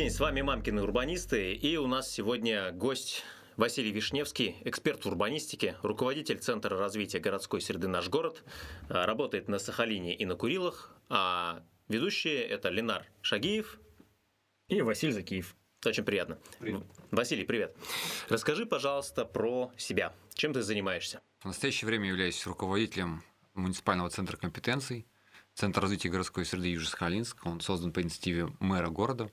день, с вами Мамкины урбанисты, и у нас сегодня гость Василий Вишневский, эксперт в урбанистике, руководитель Центра развития городской среды «Наш город», а, работает на Сахалине и на Курилах, а ведущие – это Ленар Шагиев и Василий Закиев. Очень приятно. Привет. Василий, привет. Расскажи, пожалуйста, про себя. Чем ты занимаешься? В настоящее время являюсь руководителем муниципального центра компетенций, Центр развития городской среды Южно-Сахалинск. Он создан по инициативе мэра города, э,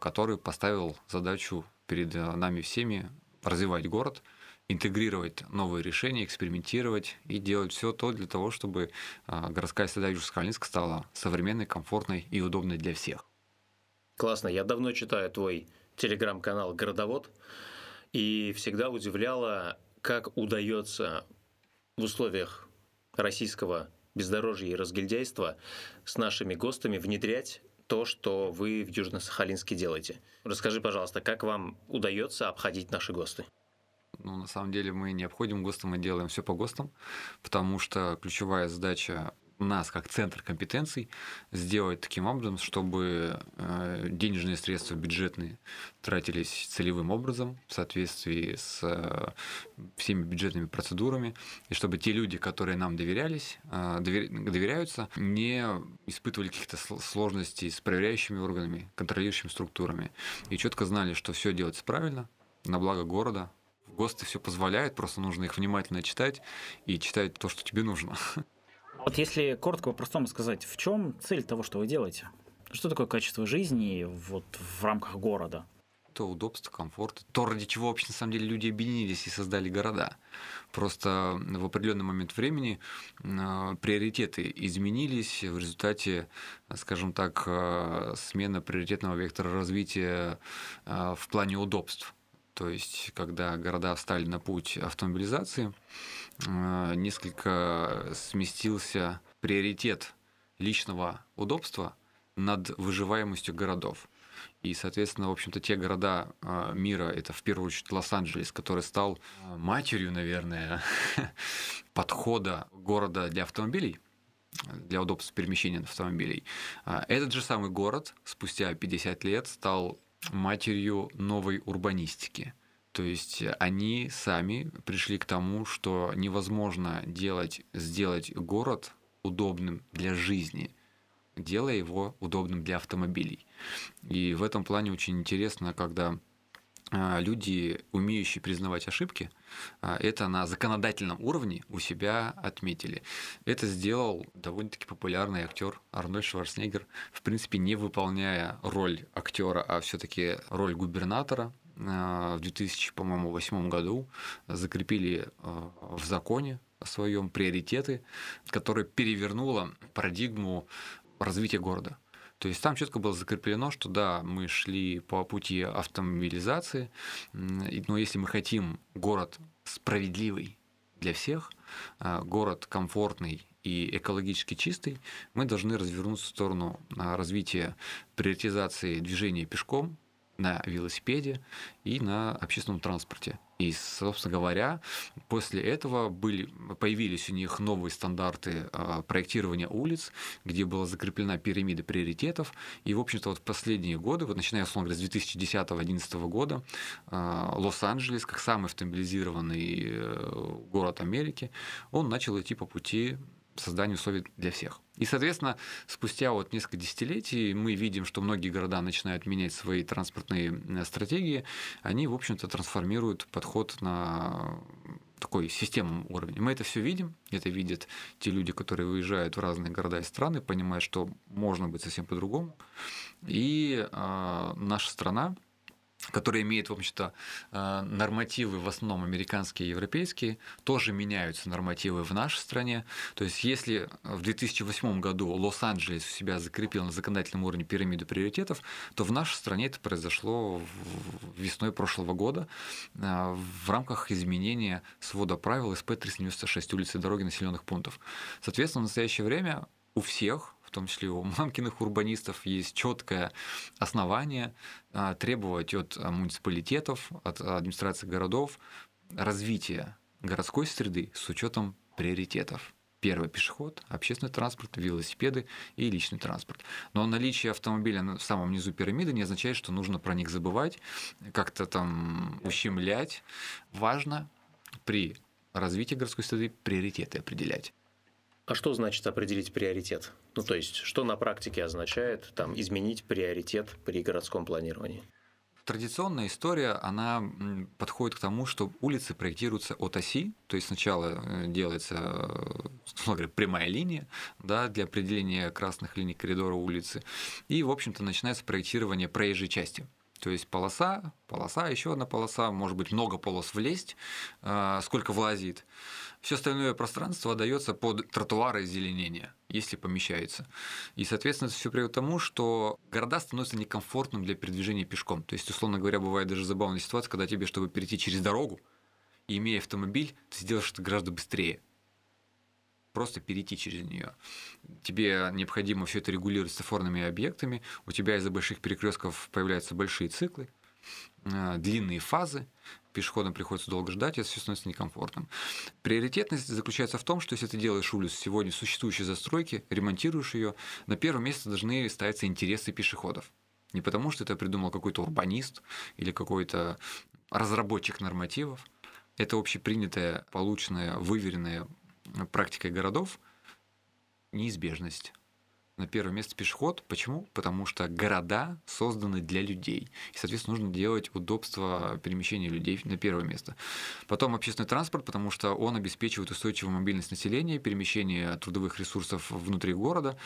который поставил задачу перед нами всеми развивать город, интегрировать новые решения, экспериментировать и делать все то для того, чтобы э, городская среда Южно-Сахалинска стала современной, комфортной и удобной для всех. Классно. Я давно читаю твой телеграм-канал «Городовод» и всегда удивляло, как удается в условиях российского бездорожья и разгильдяйства с нашими ГОСТами внедрять то, что вы в Южно-Сахалинске делаете. Расскажи, пожалуйста, как вам удается обходить наши ГОСТы? Ну, на самом деле мы не обходим ГОСТы, мы делаем все по ГОСТам, потому что ключевая задача нас, как центр компетенций, сделать таким образом, чтобы э, денежные средства бюджетные тратились целевым образом в соответствии с э, всеми бюджетными процедурами, и чтобы те люди, которые нам доверялись, э, доверяются, не испытывали каких-то сложностей с проверяющими органами, контролирующими структурами, и четко знали, что все делается правильно, на благо города, ГОСТы все позволяют, просто нужно их внимательно читать и читать то, что тебе нужно. Вот если коротко по-простому сказать, в чем цель того, что вы делаете? Что такое качество жизни вот в рамках города? то удобство, комфорт, то, ради чего вообще на самом деле люди объединились и создали города. Просто в определенный момент времени э, приоритеты изменились в результате, скажем так, э, смены приоритетного вектора развития э, в плане удобств. То есть, когда города встали на путь автомобилизации, э, несколько сместился приоритет личного удобства над выживаемостью городов. И, соответственно, в общем-то, те города э, мира, это в первую очередь Лос-Анджелес, который стал э, матерью, наверное, подхода города для автомобилей, для удобства перемещения автомобилей. Этот же самый город спустя 50 лет стал матерью новой урбанистики. То есть они сами пришли к тому, что невозможно делать, сделать город удобным для жизни, делая его удобным для автомобилей. И в этом плане очень интересно, когда люди, умеющие признавать ошибки, а, это на законодательном уровне у себя отметили. Это сделал довольно-таки популярный актер Арнольд Шварценеггер, в принципе, не выполняя роль актера, а все-таки роль губернатора а, в 2008 году закрепили в законе о своем приоритеты, которое перевернуло парадигму развития города. То есть там четко было закреплено, что да, мы шли по пути автомобилизации, но если мы хотим город справедливый для всех, а, город комфортный и экологически чистый, мы должны развернуться в сторону а, развития приоритизации движения пешком, на велосипеде и на общественном транспорте. И, собственно говоря, после этого были, появились у них новые стандарты а, проектирования улиц, где была закреплена пирамида приоритетов. И, в общем-то, вот в последние годы, вот начиная, условно с 2010-2011 года, а, Лос-Анджелес, как самый автомобилизированный э, город Америки, он начал идти по пути создания условий для всех. И, соответственно, спустя вот несколько десятилетий мы видим, что многие города начинают менять свои транспортные э, стратегии, они, в общем-то, трансформируют подход на такой системном уровне. Мы это все видим, это видят те люди, которые выезжают в разные города и страны, понимают, что можно быть совсем по-другому. И э, наша страна, которые имеют, в общем-то, э, нормативы в основном американские и европейские, тоже меняются нормативы в нашей стране. То есть, если в 2008 году Лос-Анджелес у себя закрепил на законодательном уровне пирамиду приоритетов, то в нашей стране это произошло весной прошлого года э, в рамках изменения свода правил СП-396 улицы и дороги населенных пунктов. Соответственно, в настоящее время у всех в том числе у мамкиных урбанистов, есть четкое основание а, требовать от муниципалитетов, от администрации городов развития городской среды с учетом приоритетов. Первый пешеход, общественный транспорт, велосипеды и личный транспорт. Но наличие автомобиля в самом низу пирамиды не означает, что нужно про них забывать, как-то там ущемлять. Важно при развитии городской среды приоритеты определять. А что значит определить приоритет? Ну, то есть, что на практике означает там, изменить приоритет при городском планировании? Традиционная история, она подходит к тому, что улицы проектируются от оси, то есть сначала э, делается э, говоря, прямая линия да, для определения красных линий коридора улицы, и, в общем-то, начинается проектирование проезжей части. То есть полоса, полоса, еще одна полоса, может быть много полос влезть, э, сколько влазит. Все остальное пространство отдается под тротуары и зеленение, если помещается. И, соответственно, это все приводит к тому, что города становятся некомфортным для передвижения пешком. То есть, условно говоря, бывает даже забавная ситуация, когда тебе, чтобы перейти через дорогу, имея автомобиль, ты сделаешь это гораздо быстрее просто перейти через нее. Тебе необходимо все это регулировать стафорными объектами, у тебя из-за больших перекрестков появляются большие циклы, э, длинные фазы, пешеходам приходится долго ждать, это все становится некомфортным. Приоритетность заключается в том, что если ты делаешь улицу сегодня существующей застройки, ремонтируешь ее, на первое место должны ставиться интересы пешеходов. Не потому, что это придумал какой-то урбанист или какой-то разработчик нормативов. Это общепринятая, полученная, выверенная практикой городов неизбежность на первое место пешеход. Почему? Потому что города созданы для людей. И, соответственно, нужно делать удобство перемещения людей на первое место. Потом общественный транспорт, потому что он обеспечивает устойчивую мобильность населения, перемещение трудовых ресурсов внутри города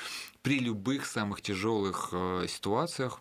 при любых самых тяжелых э, ситуациях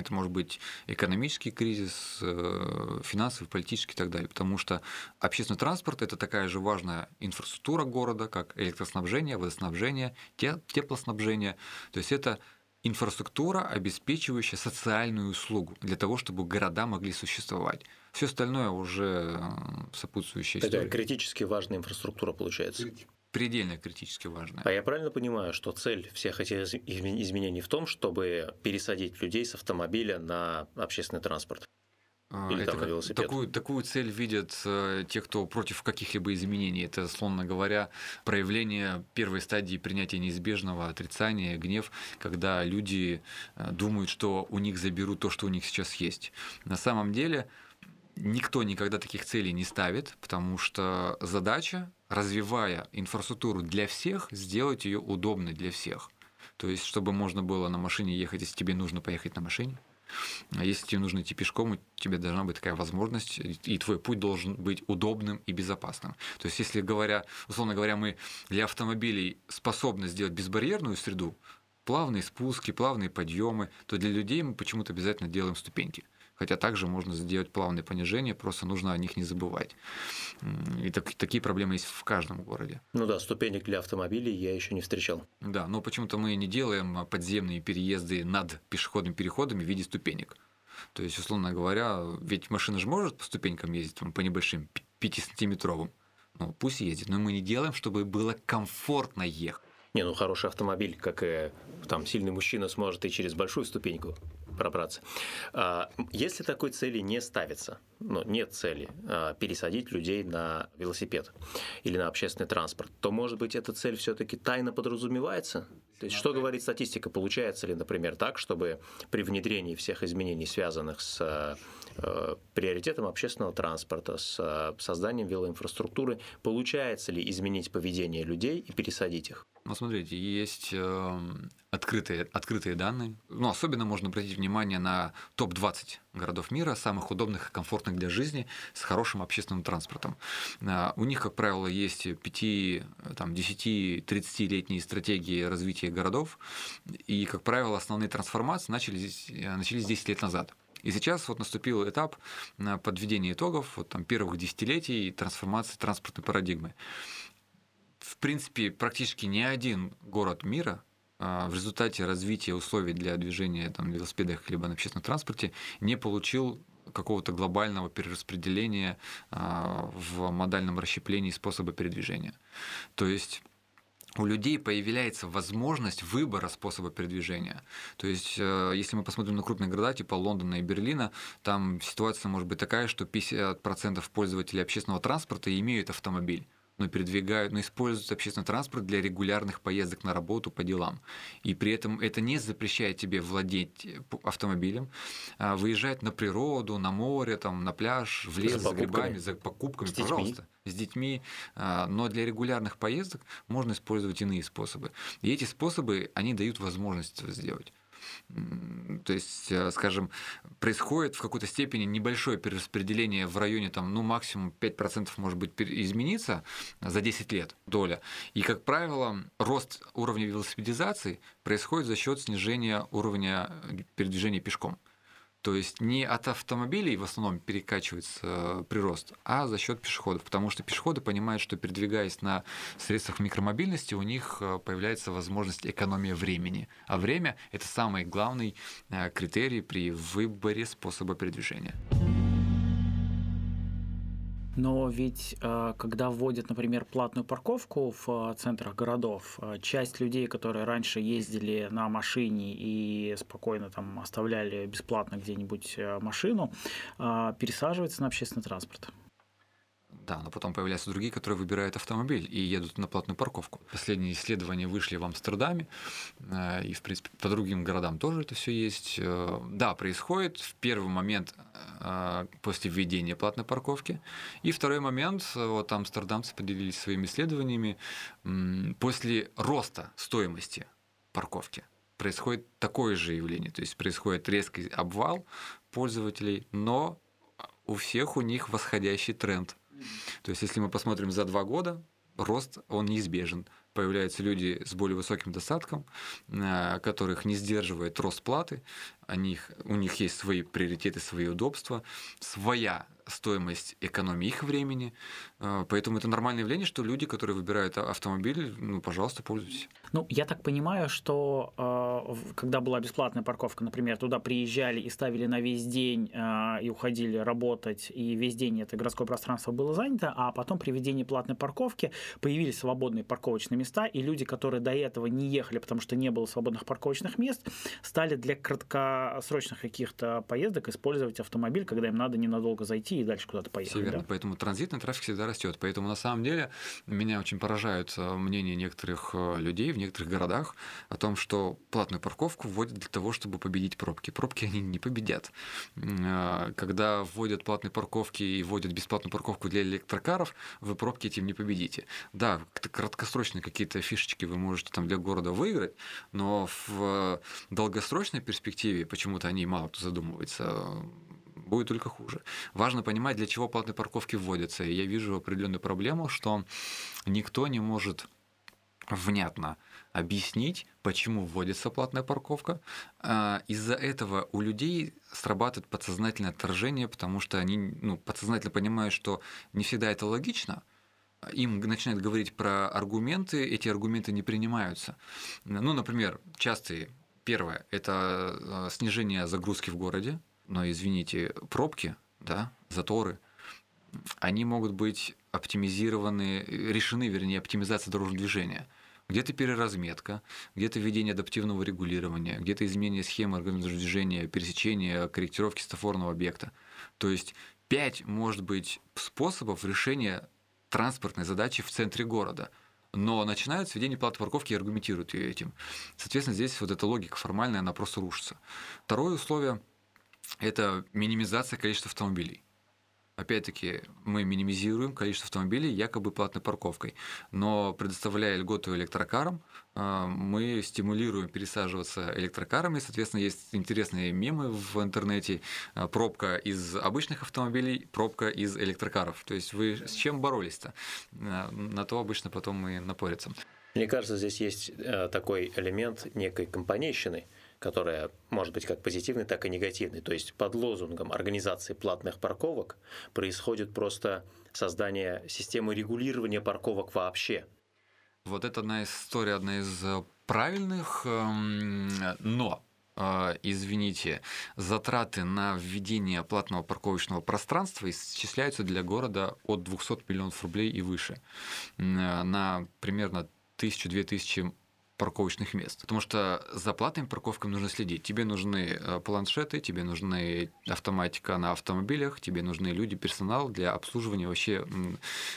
это может быть экономический кризис, э, финансовый, политический и так далее. Потому что общественный транспорт – это такая же важная инфраструктура города, как электроснабжение, водоснабжение, теплоснабжение. То есть это инфраструктура, обеспечивающая социальную услугу для того, чтобы города могли существовать. Все остальное уже э, сопутствующая Такая история. критически важная инфраструктура получается предельно критически важная. А я правильно понимаю, что цель всех этих изменений в том, чтобы пересадить людей с автомобиля на общественный транспорт? А, Или Это там на велосипед? Такую, такую цель видят э, те, кто против каких-либо изменений. Это, словно говоря, проявление первой стадии принятия неизбежного отрицания, гнев, когда люди э, думают, что у них заберут то, что у них сейчас есть. На самом деле никто никогда таких целей не ставит, потому что задача развивая инфраструктуру для всех, сделать ее удобной для всех. То есть, чтобы можно было на машине ехать, если тебе нужно поехать на машине. А если тебе нужно идти пешком, у тебя должна быть такая возможность, и твой путь должен быть удобным и безопасным. То есть, если говоря, условно говоря, мы для автомобилей способны сделать безбарьерную среду, плавные спуски, плавные подъемы, то для людей мы почему-то обязательно делаем ступеньки хотя также можно сделать плавные понижения, просто нужно о них не забывать. И так, такие проблемы есть в каждом городе. Ну да, ступенек для автомобилей я еще не встречал. Да, но почему-то мы не делаем подземные переезды над пешеходными переходами в виде ступенек. То есть, условно говоря, ведь машина же может по ступенькам ездить там, по небольшим 5-сантиметровым. Ну, пусть ездит, но мы не делаем, чтобы было комфортно ехать. Не, ну хороший автомобиль, как и там сильный мужчина сможет и через большую ступеньку пробраться. А, если такой цели не ставится, ну, нет цели а, пересадить людей на велосипед или на общественный транспорт, то, может быть, эта цель все-таки тайно подразумевается? То есть, что говорит статистика? Получается ли, например, так, чтобы при внедрении всех изменений, связанных с э, приоритетом общественного транспорта, с созданием велоинфраструктуры, получается ли изменить поведение людей и пересадить их? Ну, смотрите, есть эм, открытые, открытые данные. Ну, особенно можно обратить внимание на топ-20 городов мира, самых удобных и комфортных для жизни, с хорошим общественным транспортом. А, у них, как правило, есть 5, там, 10, 30-летние стратегии развития городов, и, как правило, основные трансформации начались, начались 10 лет назад. И сейчас вот наступил этап подведения итогов вот, там, первых десятилетий трансформации транспортной парадигмы в принципе, практически ни один город мира а, в результате развития условий для движения там, на велосипедах либо на общественном транспорте не получил какого-то глобального перераспределения а, в модальном расщеплении способа передвижения. То есть у людей появляется возможность выбора способа передвижения. То есть, э, если мы посмотрим на крупные города, типа Лондона и Берлина, там ситуация может быть такая, что 50% пользователей общественного транспорта имеют автомобиль но передвигают, но используют общественный транспорт для регулярных поездок на работу по делам. И при этом это не запрещает тебе владеть э, автомобилем, а выезжать на природу, на море, там, на пляж, в лес за, за грибами, за покупками, с детьми. пожалуйста, с детьми. А, но для регулярных поездок можно использовать иные способы. И эти способы, они дают возможность это сделать. То есть, э, скажем, происходит в какой-то степени небольшое перераспределение в районе, там, ну, максимум 5% может быть измениться за 10 лет доля. И, как правило, рост уровня велосипедизации происходит за счет снижения уровня передвижения пешком. То есть не от автомобилей в основном перекачивается э, прирост, а за счет пешеходов. Потому что пешеходы понимают, что передвигаясь на средствах микромобильности, у них э, появляется возможность экономии времени. А время – это самый главный э, критерий при выборе способа передвижения. Но ведь э, когда вводят, например, платную парковку в э, центрах городов, э, часть людей, которые раньше ездили на машине и спокойно там оставляли бесплатно где-нибудь машину, пересаживается на общественный транспорт. Да, но потом появляются другие, которые выбирают автомобиль и едут на платную парковку. Последние исследования вышли в Амстердаме, э, и, в принципе, по другим городам тоже это все есть. Э, да, происходит в первый момент э, после введения платной парковки, и второй момент, вот амстердамцы поделились своими исследованиями, после роста стоимости парковки происходит такое же явление, то есть происходит резкий обвал пользователей, но у всех у них восходящий тренд – то есть, если мы посмотрим за два года, рост, он неизбежен. Появляются люди с более высоким достатком, э, которых не сдерживает рост платы, они, у них есть свои приоритеты, свои удобства, своя стоимость экономии их времени. Э, поэтому это нормальное явление, что люди, которые выбирают автомобиль, ну, пожалуйста, пользуйтесь. Ну, я так понимаю, что э, когда была бесплатная парковка, например, туда приезжали и ставили на весь день э, и уходили работать, и весь день это городское пространство было занято, а потом при введении платной парковки появились свободные парковочные места, и люди, которые до этого не ехали, потому что не было свободных парковочных мест, стали для краткосрочных каких-то поездок использовать автомобиль, когда им надо ненадолго зайти и дальше куда-то поехать. Все верно, да? поэтому транзитный трафик всегда растет. Поэтому на самом деле меня очень поражают э, мнения некоторых э, людей в некоторых городах о том, что платную парковку вводят для того, чтобы победить пробки. Пробки они не победят. Э, когда вводят платные парковки и вводят бесплатную парковку для электрокаров, вы пробки этим не победите. Да, краткосрочные какие-то фишечки вы можете там для города выиграть, но в долгосрочной перспективе почему-то они мало кто задумывается будет только хуже. Важно понимать, для чего платные парковки вводятся. И я вижу определенную проблему, что никто не может внятно объяснить, почему вводится платная парковка. А, из-за этого у людей срабатывает подсознательное отторжение, потому что они ну, подсознательно понимают, что не всегда это логично, им начинают говорить про аргументы, эти аргументы не принимаются. Ну, например, частые. Первое – это а, снижение загрузки в городе но извините, пробки, да, заторы, они могут быть оптимизированы, решены, вернее, оптимизация дорожного движения. Где-то переразметка, где-то введение адаптивного регулирования, где-то изменение схемы организации движения, пересечения, корректировки стафорного объекта. То есть пять, может быть, способов решения транспортной задачи в центре города – но начинают с введения платы парковки и аргументируют ее этим. Соответственно, здесь вот эта логика формальная, она просто рушится. Второе условие это минимизация количества автомобилей. Опять-таки, мы минимизируем количество автомобилей якобы платной парковкой, но предоставляя льготу электрокарам, э, мы стимулируем пересаживаться электрокарами. Соответственно, есть интересные мемы в интернете. Э, пробка из обычных автомобилей, пробка из электрокаров. То есть вы с чем боролись-то? Э, на то обычно потом и напорятся. Мне кажется, здесь есть такой элемент некой компанейщины – которая может быть как позитивной, так и негативной. То есть под лозунгом организации платных парковок происходит просто создание системы регулирования парковок вообще. Вот это одна из историй, одна из э, правильных, эм, но э, извините, затраты на введение платного парковочного пространства исчисляются для города от 200 миллионов рублей и выше. Э, на примерно 1000-2000 парковочных мест. Потому что за платными парковками нужно следить. Тебе нужны э, планшеты, тебе нужны автоматика на автомобилях, тебе нужны люди, персонал для обслуживания вообще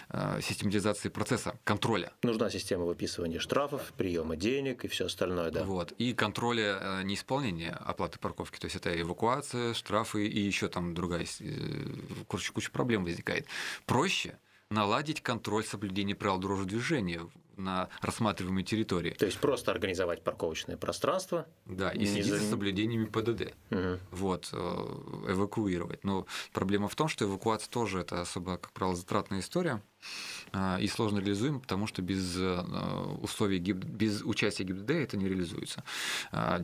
э, систематизации процесса, контроля. Нужна система выписывания штрафов, приема денег и все остальное, да. Вот. И контроля э, неисполнения оплаты парковки. То есть это эвакуация, штрафы и еще там другая куча, куча проблем возникает. Проще наладить контроль соблюдения правил дорожного движения на рассматриваемой территории. То есть просто организовать парковочное пространство. Да, и следить за... за соблюдениями ПДД. Угу. Вот, э, эвакуировать. Но проблема в том, что эвакуация тоже это особо, как правило, затратная история. А, и сложно реализуем, потому что без э, условий, без участия ГИБДД это не реализуется.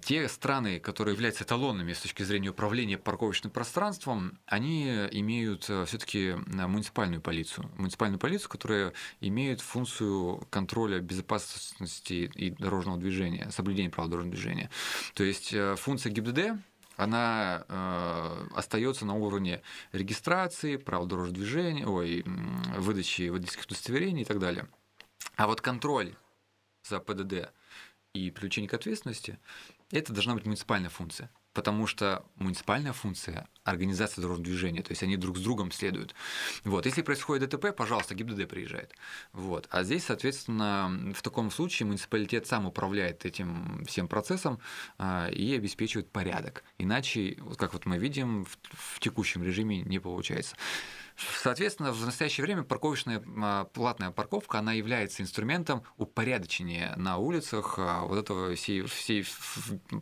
Те страны, которые являются эталонными с точки зрения управления парковочным пространством, они имеют э, все-таки э, муниципальную полицию. Муниципальную полицию, которая имеет функцию контроля безопасности и дорожного движения, соблюдения правил дорожного движения. То есть функция ГИБДД она э, остается на уровне регистрации, правил дорожного движения, ой, выдачи водительских удостоверений и так далее. А вот контроль за ПДД и привлечение к ответственности – это должна быть муниципальная функция потому что муниципальная функция – организация дорожного движения, то есть они друг с другом следуют. Вот. Если происходит ДТП, пожалуйста, ГИБДД приезжает. Вот. А здесь, соответственно, в таком случае муниципалитет сам управляет этим всем процессом а, и обеспечивает порядок. Иначе, как вот мы видим, в текущем режиме не получается. Соответственно, в настоящее время парковочная а, платная парковка, она является инструментом упорядочения на улицах а, вот этого всей, всей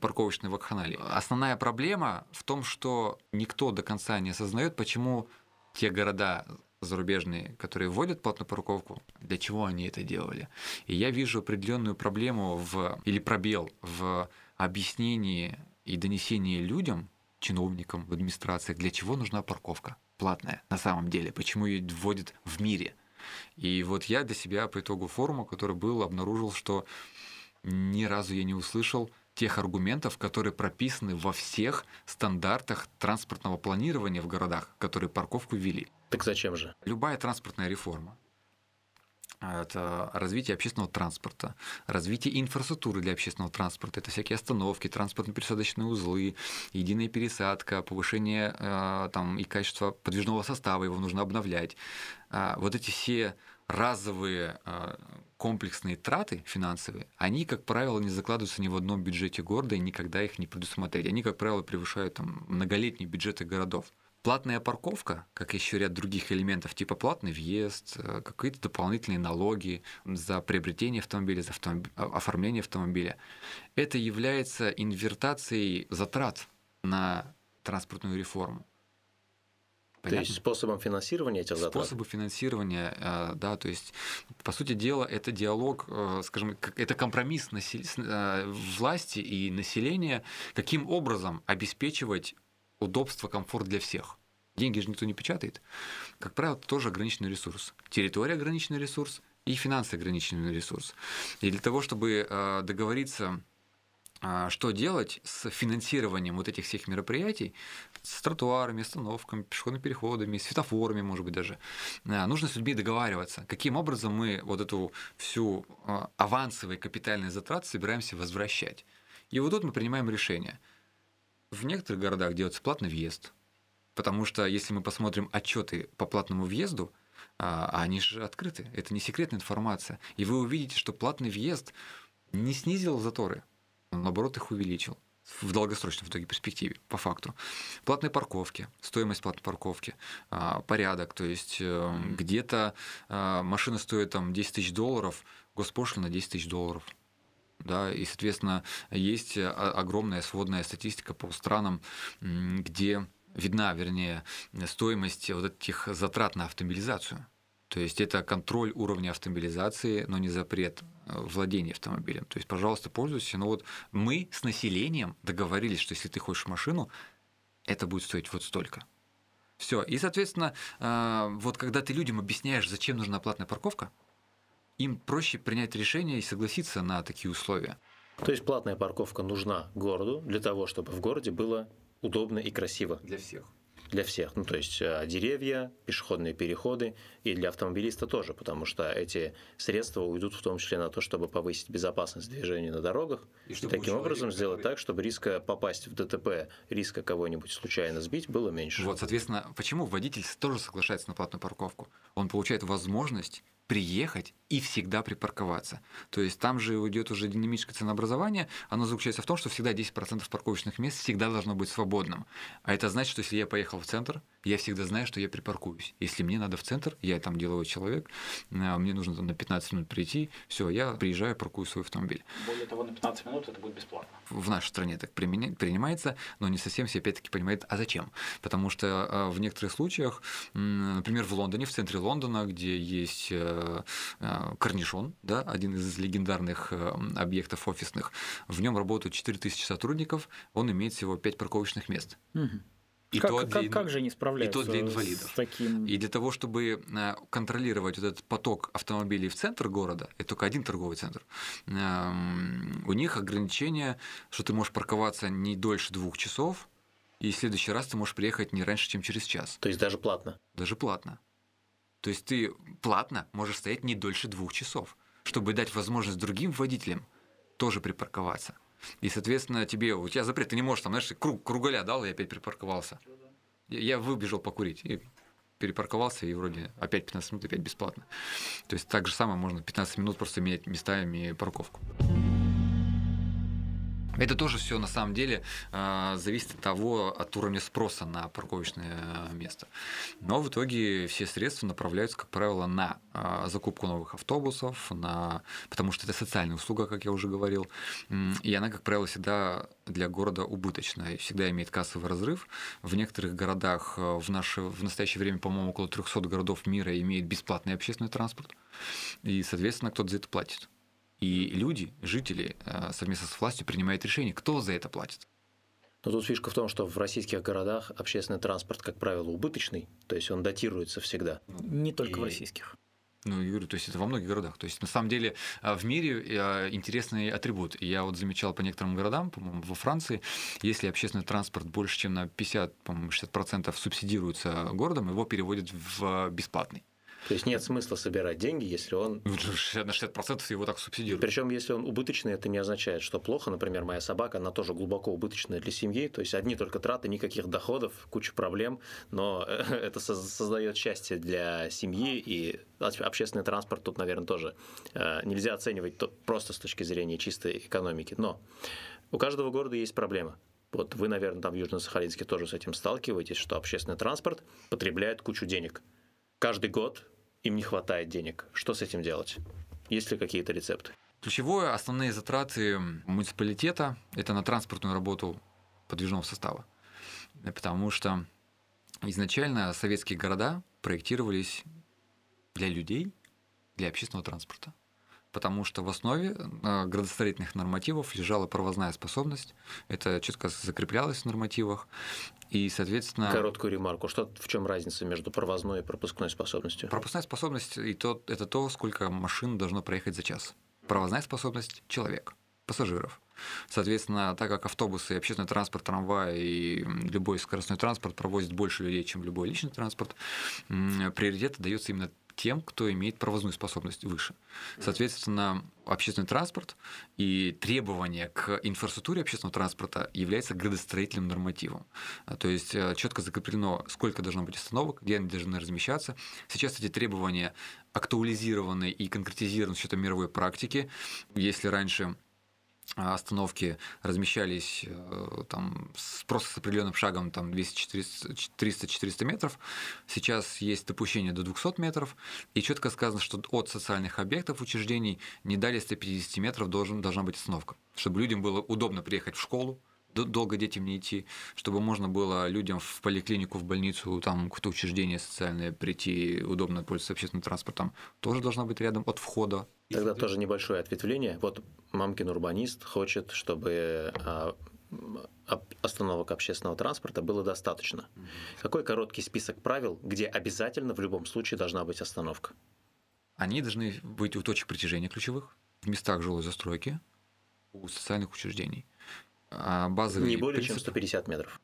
парковочной вакханалии. Основная проблема в том, что никто до конца не осознает, почему те города зарубежные, которые вводят платную парковку, для чего они это делали. И я вижу определенную проблему в, или пробел в объяснении и донесении людям, чиновникам в администрациях, для чего нужна парковка платная на самом деле, почему ее вводят в мире. И вот я для себя по итогу форума, который был, обнаружил, что ни разу я не услышал тех аргументов, которые прописаны во всех стандартах транспортного планирования в городах, которые парковку ввели. Так зачем же? Любая транспортная реформа, это развитие общественного транспорта, развитие инфраструктуры для общественного транспорта, это всякие остановки, транспортно-пересадочные узлы, единая пересадка, повышение э, там, и качества подвижного состава, его нужно обновлять. А вот эти все разовые комплексные траты финансовые, они, как правило, не закладываются ни в одном бюджете города и никогда их не предусмотреть. Они, как правило, превышают там, многолетние бюджеты городов. Платная парковка, как еще ряд других элементов, типа платный въезд, э, какие-то дополнительные налоги за приобретение автомобиля, за автомоб... А, оформление автомобиля, это является инвертацией затрат на транспортную реформу. Понятно? То есть способом финансирования этих затрат? Способы финансирования, э, да, то есть, по сути дела, это диалог, э, скажем, это компромисс власти и населения, каким образом обеспечивать удобство, комфорт для всех. Деньги же никто не печатает. Как правило, это тоже ограниченный ресурс. Территория ограниченный ресурс и финансы ограниченный ресурс. И для того, чтобы э, договориться э, что делать с финансированием вот этих всех мероприятий, с тротуарами, остановками, пешеходными переходами, светофорами, может быть, даже. Э, нужно с людьми договариваться, каким образом мы вот эту всю авансовые капитальные затраты собираемся возвращать. И вот тут мы принимаем решение – в некоторых городах делается платный въезд, потому что если мы посмотрим отчеты по платному въезду, а, они же открыты, это не секретная информация, и вы увидите, что платный въезд не снизил заторы, он наоборот их увеличил в долгосрочной в итоге перспективе, по факту. Платные парковки, стоимость платной парковки, а, порядок, то есть э, где-то а, машина стоит там 10 тысяч долларов, госпошлина 10 тысяч долларов да, и, соответственно, есть э, огромная сводная статистика по странам, где видна, вернее, стоимость вот этих затрат на автомобилизацию. То есть это контроль уровня автомобилизации, но не запрет э, владения автомобилем. То есть, пожалуйста, пользуйся. Но вот мы с населением договорились, что если ты хочешь машину, это будет стоить вот столько. Все. И, соответственно, э, вот когда ты людям объясняешь, зачем нужна платная парковка, им проще принять решение и согласиться на такие условия. То есть платная парковка нужна городу для того, чтобы в городе было удобно и красиво. Для всех. для всех. Ну, то есть э, деревья, пешеходные переходы и для автомобилиста тоже, потому что эти средства уйдут в том числе на то, чтобы повысить безопасность движения на дорогах и, и таким образом сделать который... так, чтобы риска попасть в ДТП, риска кого-нибудь случайно сбить было меньше. Вот, соответственно, почему водитель тоже соглашается на платную парковку? Он получает возможность приехать и всегда припарковаться. То есть там же идет уже динамическое ценообразование, оно заключается в том, что всегда 10% парковочных мест всегда должно быть свободным. А это значит, что если я поехал в центр, я всегда знаю, что я припаркуюсь. Если мне надо в центр, я там деловой человек, а, мне нужно там на 15 минут прийти, все, я приезжаю, паркую свой автомобиль. Более того, на 15 минут это будет бесплатно. В нашей стране так принимается, но не совсем все опять-таки понимают, а зачем? Потому что а, в некоторых случаях, например, в Лондоне, в центре Лондона, где есть э, э, корнишон, да, один из легендарных э, объектов офисных, в нем работают 4000 сотрудников, он имеет всего 5 парковочных мест. Угу. И как, то как, как же они справляются и то для инвалидов. С таким... И для того, чтобы э, контролировать вот этот поток автомобилей в центр города, это только один торговый центр, эм, у них ограничение, что ты можешь парковаться не дольше двух часов, и в следующий раз ты можешь приехать не раньше, чем через час. То есть даже платно? Даже платно. То есть ты платно можешь стоять не дольше двух часов, чтобы дать возможность другим водителям тоже припарковаться. И, соответственно, тебе, у тебя запрет, ты не можешь там, знаешь, круг, круголя дал и опять припарковался. Я выбежал покурить и перепарковался, и вроде опять 15 минут, опять бесплатно. То есть так же самое можно 15 минут просто менять местами парковку. Это тоже все на самом деле а, зависит от того, от уровня спроса на парковочное а, место. Но в итоге все средства направляются, как правило, на а, закупку новых автобусов, на... потому что это социальная услуга, как я уже говорил. И она, как правило, всегда для города убыточная, всегда имеет кассовый разрыв. В некоторых городах в, наше, в настоящее время, по-моему, около 300 городов мира имеет бесплатный общественный транспорт. И, соответственно, кто-то за это платит. И люди, жители э, совместно с властью принимают решение, кто за это платит. Но тут фишка в том, что в российских городах общественный транспорт, как правило, убыточный, то есть он датируется всегда. Не только и... в российских. Ну, я говорю, то есть это во многих городах. То есть на самом деле э, в мире э, интересный атрибут. Я вот замечал по некоторым городам, по-моему, во Франции, если общественный транспорт больше, чем на 50, по-моему, 60% субсидируется городом, его переводят в бесплатный. То есть нет смысла собирать деньги, если он... На 60% его так субсидируют. Причем, если он убыточный, это не означает, что плохо. Например, моя собака, она тоже глубоко убыточная для семьи. То есть одни только траты, никаких доходов, куча проблем. Но это создает счастье для семьи. И общественный транспорт тут, наверное, тоже э, нельзя оценивать просто с точки зрения чистой экономики. Но у каждого города есть проблема. Вот вы, наверное, там в Южно-Сахалинске тоже с этим сталкиваетесь, что общественный транспорт потребляет кучу денег. Каждый год им не хватает денег. Что с этим делать? Есть ли какие-то рецепты? Ключевое, основные затраты муниципалитета – это на транспортную работу подвижного состава. Потому что изначально советские города проектировались для людей, для общественного транспорта потому что в основе э, градостроительных нормативов лежала провозная способность. Это четко закреплялось в нормативах. И, соответственно... Короткую ремарку. Что, в чем разница между провозной и пропускной способностью? Пропускная способность и то, это то, сколько машин должно проехать за час. Провозная способность – человек, пассажиров. Соответственно, так как автобусы, общественный транспорт, трамвай и любой скоростной транспорт провозит больше людей, чем любой личный транспорт, приоритет дается именно тем, кто имеет провозную способность выше. Соответственно, общественный транспорт и требования к инфраструктуре общественного транспорта является градостроительным нормативом. А, то есть э, четко закреплено, сколько должно быть остановок, где они должны размещаться. Сейчас эти требования актуализированы и конкретизированы с учетом мировой практики. Если раньше остановки размещались э, там, просто с определенным шагом там 300-400 метров. Сейчас есть допущение до 200 метров. И четко сказано, что от социальных объектов учреждений не далее 150 метров должен, должна быть остановка. Чтобы людям было удобно приехать в школу, долго детям не идти, чтобы можно было людям в поликлинику, в больницу, там какое-то учреждение социальное прийти, удобно пользоваться общественным транспортом, тоже должна быть рядом от входа. Тогда тоже небольшое ответвление. Вот мамкин урбанист хочет, чтобы а, остановок общественного транспорта было достаточно. Какой короткий список правил, где обязательно в любом случае должна быть остановка? Они должны быть у точек притяжения ключевых, в местах жилой застройки, у социальных учреждений. А базовый Не более принцип... чем 150 метров.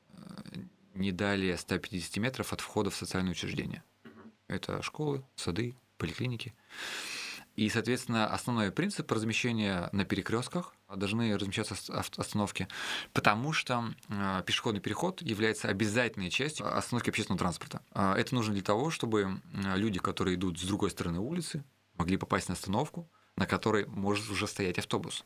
не далее 150 метров от входа в социальное учреждение. Это школы, сады, поликлиники. И, соответственно, основной принцип размещения на перекрестках должны размещаться остановки, потому что э, пешеходный переход является обязательной частью остановки общественного транспорта. А это нужно для того, чтобы люди, которые идут с другой стороны улицы, могли попасть на остановку, на которой может уже стоять автобус.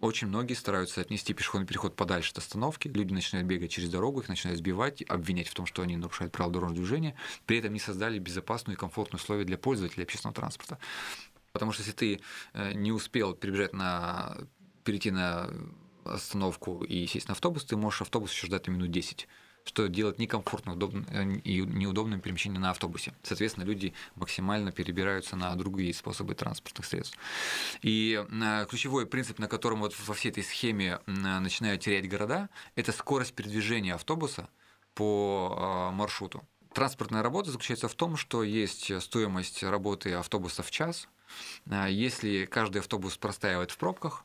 Очень многие стараются отнести пешеходный переход подальше от остановки, люди начинают бегать через дорогу, их начинают сбивать, обвинять в том, что они нарушают правила дорожного движения, при этом не создали безопасные и комфортные условия для пользователей общественного транспорта. Потому что если ты э, не успел перебежать на перейти на остановку и сесть на автобус, ты можешь автобус еще ждать минут 10 что делает некомфортно удобно, э, и неудобным перемещение на автобусе. Соответственно, люди максимально перебираются на другие способы транспортных средств. И э, ключевой принцип, на котором вот во всей этой схеме начинают терять города, это скорость передвижения автобуса по маршруту. Транспортная работа заключается в том, что есть стоимость работы автобуса в час, если каждый автобус простаивает в пробках,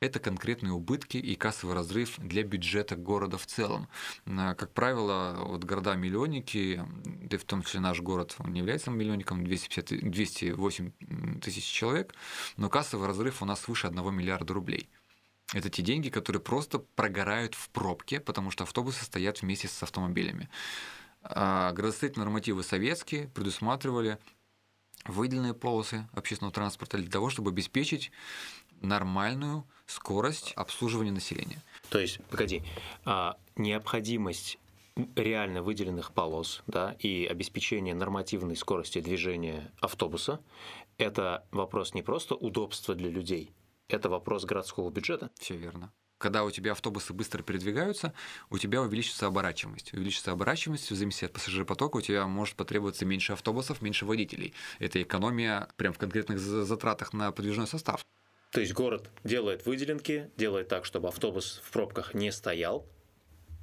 это конкретные убытки и кассовый разрыв для бюджета города в целом. А, как правило, вот города-миллионники, да в том числе наш город, он не является миллионником, 250, 208 тысяч человек, но кассовый разрыв у нас свыше 1 миллиарда рублей. Это те деньги, которые просто прогорают в пробке, потому что автобусы стоят вместе с автомобилями. А градостроительные нормативы советские предусматривали выделенные полосы общественного транспорта для того, чтобы обеспечить нормальную скорость обслуживания населения. То есть, погоди, а необходимость реально выделенных полос да, и обеспечение нормативной скорости движения автобуса – это вопрос не просто удобства для людей, это вопрос городского бюджета. Все верно когда у тебя автобусы быстро передвигаются, у тебя увеличится оборачиваемость. Увеличится оборачиваемость, в зависимости от пассажиропотока, у тебя может потребоваться меньше автобусов, меньше водителей. Это экономия прям в конкретных затратах на подвижной состав. То есть город делает выделенки, делает так, чтобы автобус в пробках не стоял,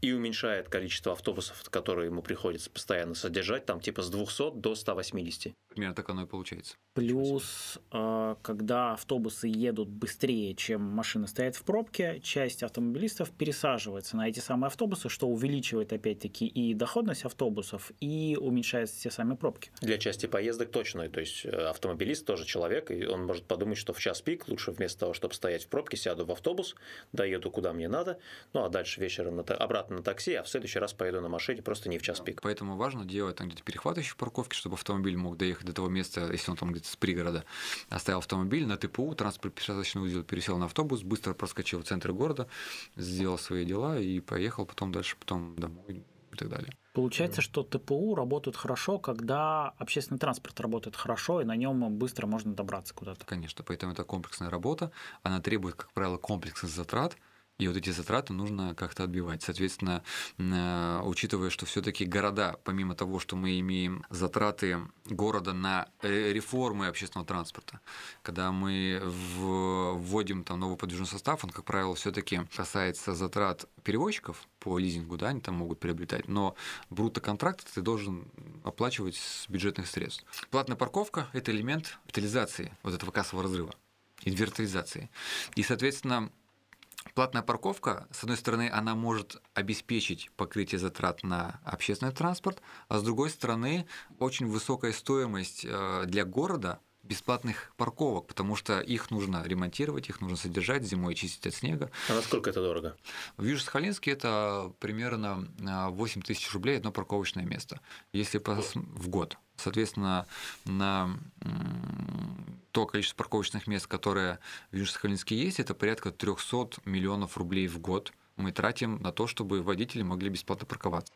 и уменьшает количество автобусов, которые ему приходится постоянно содержать, там типа с 200 до 180. Примерно так оно и получается. Плюс, э, когда автобусы едут быстрее, чем машины стоят в пробке, часть автомобилистов пересаживается на эти самые автобусы, что увеличивает опять-таки и доходность автобусов, и уменьшает все сами пробки. Для части поездок точно. То есть э, автомобилист тоже человек, и он может подумать, что в час пик лучше вместо того, чтобы стоять в пробке, сяду в автобус, доеду куда мне надо, ну а дальше вечером обратно на такси, а в следующий раз поеду на машине, просто не в час пик. Поэтому важно делать там где-то перехватывающие парковки, чтобы автомобиль мог доехать до того места, если он там где-то с пригорода оставил автомобиль на ТПУ, транспорт-пересадочный узел, пересел на автобус, быстро проскочил в центр города, сделал свои дела и поехал потом дальше, потом домой и так далее. Получается, что ТПУ работают хорошо, когда общественный транспорт работает хорошо, и на нем быстро можно добраться куда-то. Конечно, поэтому это комплексная работа. Она требует, как правило, комплексных затрат, и вот эти затраты нужно как-то отбивать. Соответственно, э, учитывая, что все-таки города, помимо того, что мы имеем затраты города на э, реформы общественного транспорта, когда мы вводим там новый подвижной состав, он, как правило, все-таки касается затрат перевозчиков по лизингу, да, они там могут приобретать, но брутто-контракт ты должен оплачивать с бюджетных средств. Платная парковка – это элемент капитализации вот этого кассового разрыва, инвертаризации. И, соответственно, Платная парковка, с одной стороны, она может обеспечить покрытие затрат на общественный транспорт, а с другой стороны, очень высокая стоимость э, для города бесплатных парковок, потому что их нужно ремонтировать, их нужно содержать, зимой чистить от снега. А насколько это дорого? В Южно-Сахалинске это примерно 8 э, тысяч рублей одно парковочное место, если в год. Соответственно, на то количество парковочных мест, которые в Южно-Сахалинске есть, это порядка 300 миллионов рублей в год мы тратим на то, чтобы водители могли бесплатно парковаться.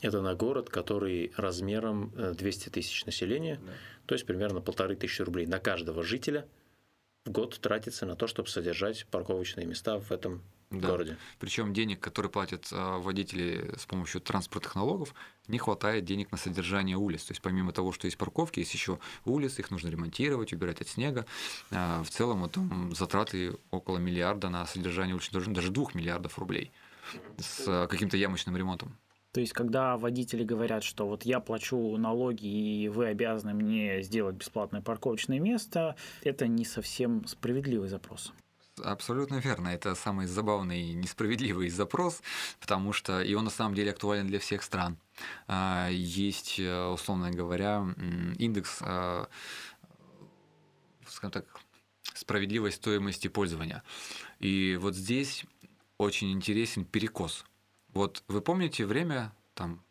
Это на город, который размером 200 э, тысяч населения, да. то есть примерно полторы тысячи рублей на каждого жителя в год тратится на то, чтобы содержать парковочные места в этом да. городе. Причем денег, которые платят а, водители с помощью транспортных налогов, не хватает денег на содержание улиц. То есть помимо того, что есть парковки, есть еще улицы, их нужно ремонтировать, убирать от снега. А, в целом вот, затраты около миллиарда на содержание улиц, даже двух миллиардов рублей с каким-то ямочным ремонтом. То есть, когда водители говорят, что вот я плачу налоги, и вы обязаны мне сделать бесплатное парковочное место, это не совсем справедливый запрос абсолютно верно. Это самый забавный и несправедливый запрос, потому что и он на самом деле актуален для всех стран. А, есть, э, условно говоря, индекс, э, скажем так, справедливой стоимости пользования. И вот здесь очень интересен перекос. Вот вы помните время там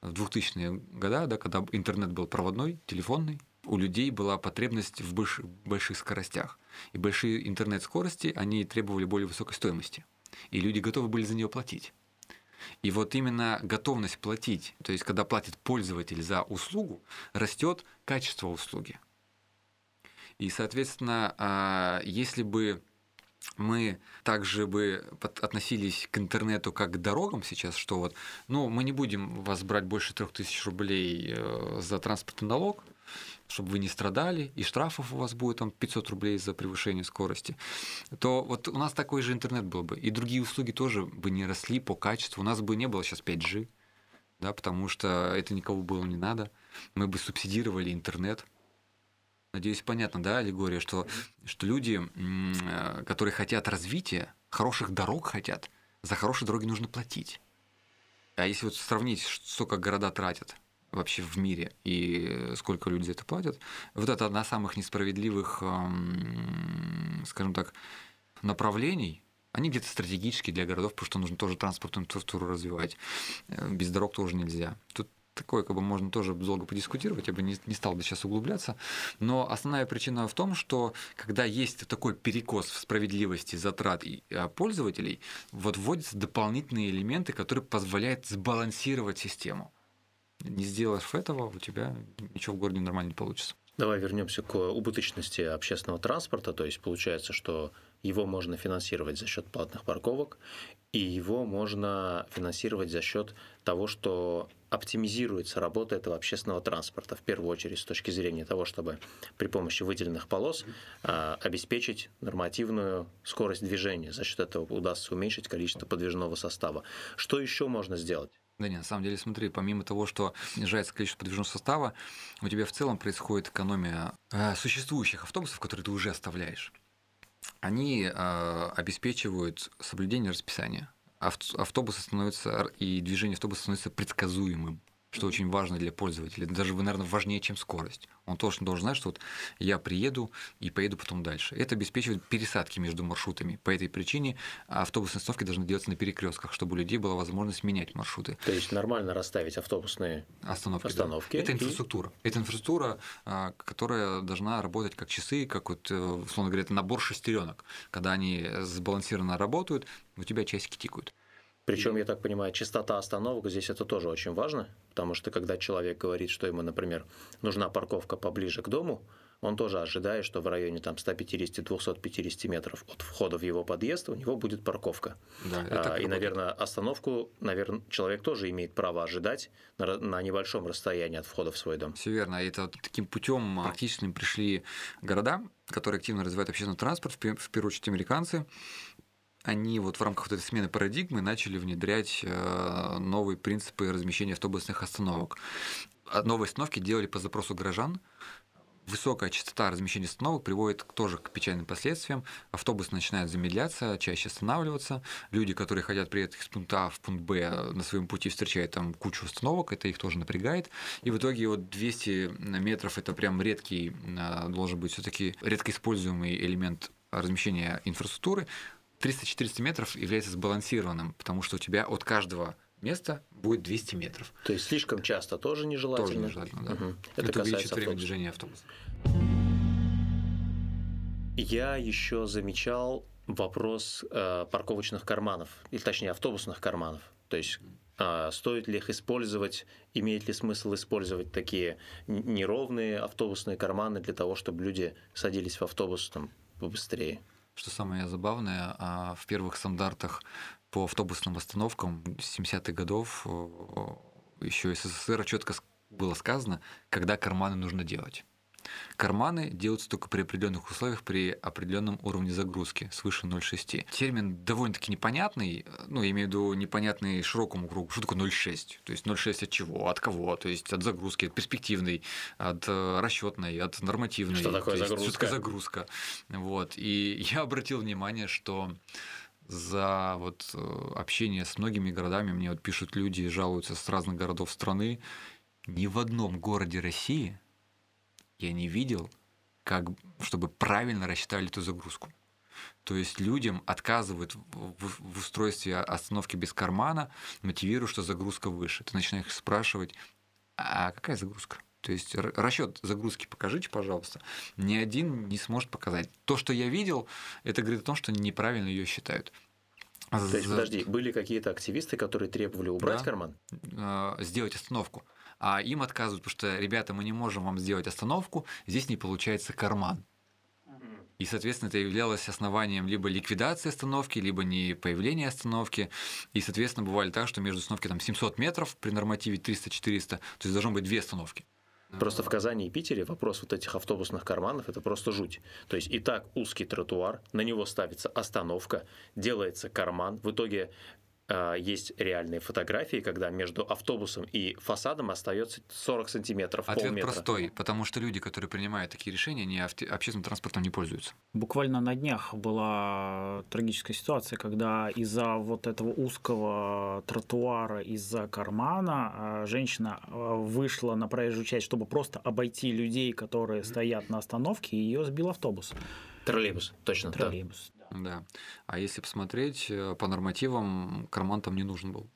в 2000-е годы, да, когда интернет был проводной, телефонный, у людей была потребность в больших, больших скоростях. И большие интернет-скорости, они требовали более высокой стоимости. И люди готовы были за нее платить. И вот именно готовность платить, то есть когда платит пользователь за услугу, растет качество услуги. И, соответственно, а, если бы мы также бы относились к интернету как к дорогам сейчас, что вот, ну, мы не будем вас брать больше 3000 рублей э, за транспортный налог, чтобы вы не страдали, и штрафов у вас будет там 500 рублей за превышение скорости, то вот у нас такой же интернет был бы, и другие услуги тоже бы не росли по качеству, у нас бы не было сейчас 5G, да, потому что это никого было не надо, мы бы субсидировали интернет, Надеюсь, понятно, да, аллегория, что, что люди, э, которые хотят развития, хороших дорог хотят, за хорошие дороги нужно платить. А если вот сравнить, сколько города тратят вообще в мире и сколько люди за это платят, вот это одна из самых несправедливых, скажем так, направлений, они где-то стратегические для городов, потому что нужно тоже транспортную инфраструктуру развивать. Э, без дорог тоже нельзя. Тут такое как бы можно тоже долго подискутировать, я бы не, не стал бы сейчас углубляться. Но основная причина в том, что когда есть такой перекос в справедливости затрат и а, пользователей, вот вводятся дополнительные элементы, которые позволяют сбалансировать систему. Не сделав этого, у тебя ничего в городе нормально не получится. Давай вернемся к убыточности общественного транспорта. То есть получается, что его можно финансировать за счет платных парковок, и его можно финансировать за счет того, что оптимизируется работа этого общественного транспорта, в первую очередь с точки зрения того, чтобы при помощи выделенных полос а, обеспечить нормативную скорость движения. За счет этого удастся уменьшить количество подвижного состава. Что еще можно сделать? Да нет, на самом деле, смотри, помимо того, что снижается количество подвижного состава, у тебя в целом происходит экономия э, существующих автобусов, которые ты уже оставляешь. Они э, обеспечивают соблюдение расписания. Автобусы становятся и движение автобуса становится предсказуемым что очень важно для пользователя. Даже, наверное, важнее, чем скорость. Он точно должен знать, что вот я приеду и поеду потом дальше. Это обеспечивает пересадки между маршрутами. По этой причине автобусные остановки должны делаться на перекрестках, чтобы у людей была возможность менять маршруты. То есть нормально расставить автобусные остановки. остановки да. Это инфраструктура. И... Это инфраструктура, которая должна работать как часы, как вот, э, условно говоря, это набор шестеренок. Когда они сбалансированно работают, у тебя часики тикают. Причем, я так понимаю, частота остановок здесь это тоже очень важно, потому что когда человек говорит, что ему, например, нужна парковка поближе к дому, он тоже ожидает, что в районе там 150-250 метров от входа в его подъезд у него будет парковка. Да, а, и, наверное, остановку, наверное, человек тоже имеет право ожидать на, на небольшом расстоянии от входа в свой дом. Все верно. И это таким путем практически пришли города, которые активно развивают общественный транспорт, в первую очередь американцы, они вот в рамках вот этой смены парадигмы начали внедрять э, новые принципы размещения автобусных остановок. А новые остановки делали по запросу горожан, высокая частота размещения остановок приводит тоже к печальным последствиям. Автобус начинает замедляться, чаще останавливаться. Люди, которые хотят приехать из пункта А в пункт Б, на своем пути встречают там кучу остановок, это их тоже напрягает. И в итоге вот 200 метров это прям редкий, э, должен быть все таки редко используемый элемент размещения инфраструктуры. 300-400 метров является сбалансированным, потому что у тебя от каждого места будет 200 метров. То есть слишком часто тоже нежелательно? Тоже нежелательно, да. Угу. Это, Это увеличит время автобуса. движения автобуса. Я еще замечал вопрос э, парковочных карманов, или точнее автобусных карманов. То есть э, стоит ли их использовать, имеет ли смысл использовать такие неровные автобусные карманы для того, чтобы люди садились в автобус там побыстрее? Что самое забавное, а, в первых стандартах по автобусным остановкам 70-х годов еще СССР четко было сказано, когда карманы нужно делать. Карманы делаются только при определенных условиях, при определенном уровне загрузки, свыше 0,6. Термин довольно-таки непонятный, ну, я имею в виду непонятный широкому кругу. Что такое 0,6? То есть 0,6 от чего? От кого? То есть от загрузки, от перспективной, от э, расчетной, от нормативной. Что такое То загрузка? Что такое загрузка? Вот. И я обратил внимание, что за вот э, общение с многими городами мне вот пишут люди, жалуются с разных городов страны. Ни в одном городе России я не видел, как, чтобы правильно рассчитали эту загрузку. То есть людям отказывают в, в- устройстве остановки без кармана, мотивируя, что загрузка выше. Ты начинаешь их спрашивать, а какая загрузка? То есть расчет загрузки покажите, пожалуйста. Ни один не сможет показать. То, что я видел, это говорит о том, что неправильно ее считают. То есть, подожди, были какие-то активисты, которые требовали убрать Да. карман? э, сделать остановку. А им отказывают, потому что, ребята, мы не можем вам сделать остановку, здесь не получается карман. И, соответственно, это являлось основанием либо ликвидации остановки, либо не появления остановки. И, соответственно, бывали так, что между остановки там 700 метров при нормативе 300-400, то есть должно быть две остановки. Просто в Казани и Питере вопрос вот этих автобусных карманов – это просто жуть. То есть и так узкий тротуар, на него ставится остановка, делается карман. В итоге есть реальные фотографии, когда между автобусом и фасадом остается 40 сантиметров, Ответ полметра. простой, потому что люди, которые принимают такие решения, они авто- общественным транспортом не пользуются. Буквально на днях была трагическая ситуация, когда из-за вот этого узкого тротуара, из-за кармана э, женщина э, вышла на проезжую часть, чтобы просто обойти людей, которые стоят на остановке, и ее сбил автобус, Троллейбус, точно. троллейбус. Да. А если посмотреть э, по нормативам, карман там не нужен был.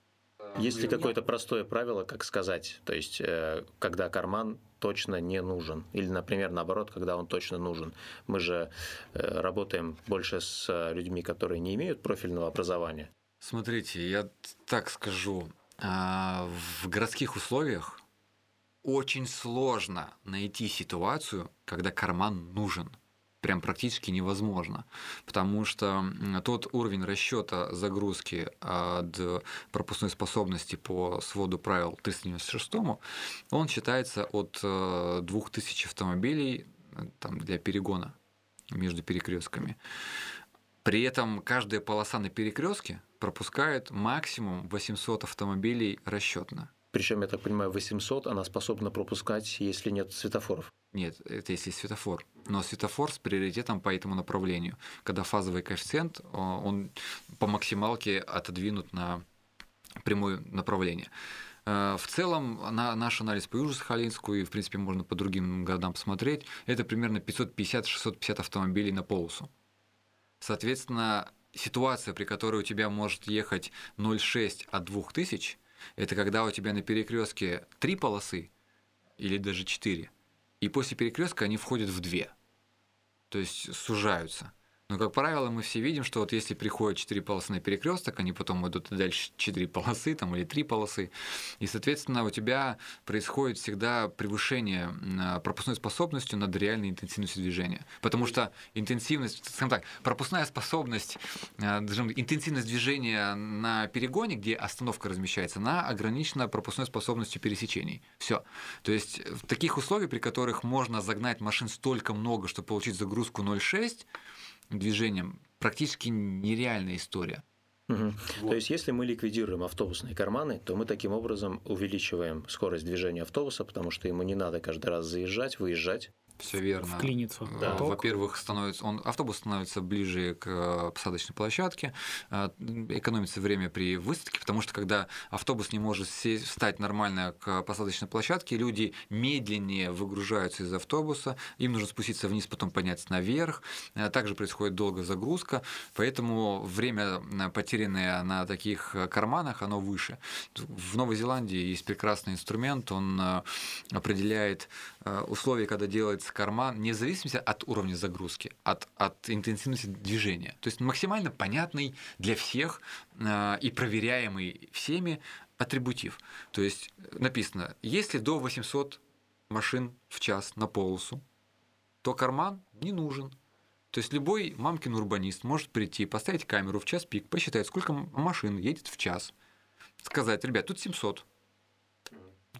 Есть ли какое-то простое правило, как сказать, то есть, э, когда карман точно не нужен? Или, например, наоборот, когда он точно нужен? Мы же э, работаем больше с людьми, которые не имеют профильного образования. Смотрите, я так скажу, а, в городских условиях очень сложно найти ситуацию, когда карман нужен. Прям практически невозможно, потому что тот уровень расчета загрузки от пропускной способности по своду правил 396, он считается от э, 2000 автомобилей э, там, для перегона между перекрестками. При этом каждая полоса на перекрестке пропускает максимум 800 автомобилей расчетно. Причем, я так понимаю, 800 она способна пропускать, если нет светофоров. Нет, это если светофор. Но светофор с приоритетом по этому направлению. Когда фазовый коэффициент, он по максималке отодвинут на прямое направление. Э, В целом, на наш анализ по Южно-Сахалинску, и, в принципе, можно по другим городам посмотреть, это примерно 550-650 автомобилей на полосу. Соответственно, ситуация, при которой у тебя может ехать 0,6 от 2000, это когда у тебя на перекрестке три полосы или даже четыре, и после перекрестка они входят в две, то есть сужаются. Но, как правило, мы все видим, что вот если приходят четыре полосы на перекресток, они потом идут дальше четыре полосы там, или три полосы, и, соответственно, у тебя происходит всегда превышение м, пропускной способностью над реальной интенсивностью движения. Потому что интенсивность, скажем так, пропускная способность, скажем, интенсивность движения на перегоне, где остановка размещается, она ограничена пропускной способностью пересечений. Все. То есть в таких условиях, при которых можно загнать машин столько много, чтобы получить загрузку 0,6 движением, практически нереальная история. Мгм. То есть, если мы ликвидируем автобусные карманы, то мы таким образом увеличиваем скорость движения автобуса, потому что ему не надо каждый раз заезжать, выезжать. Все верно. Вклиниться в Э, поток. Во-первых, становится, он, автобус становится ближе к э, посадочной площадке, э, экономится время при высадке, потому что когда автобус не может сесть, встать нормально к посадочной площадке, люди медленнее выгружаются из автобуса, им нужно спуститься вниз, потом подняться наверх, также происходит долгая загрузка, поэтому время, потерянное на таких карманах, оно выше. В Новой Зеландии есть прекрасный инструмент, он определяет э, условия, когда делается карман, не в зависимости от уровня загрузки, от, от интенсивности движения. То есть максимально понятный для всех э, и проверяемый всеми атрибутив. То есть написано, если до 800 машин в час на полосу, то карман не нужен. То есть любой мамкин урбанист может прийти, поставить камеру в час пик, посчитать, сколько машин едет в час, сказать, ребят, тут 700.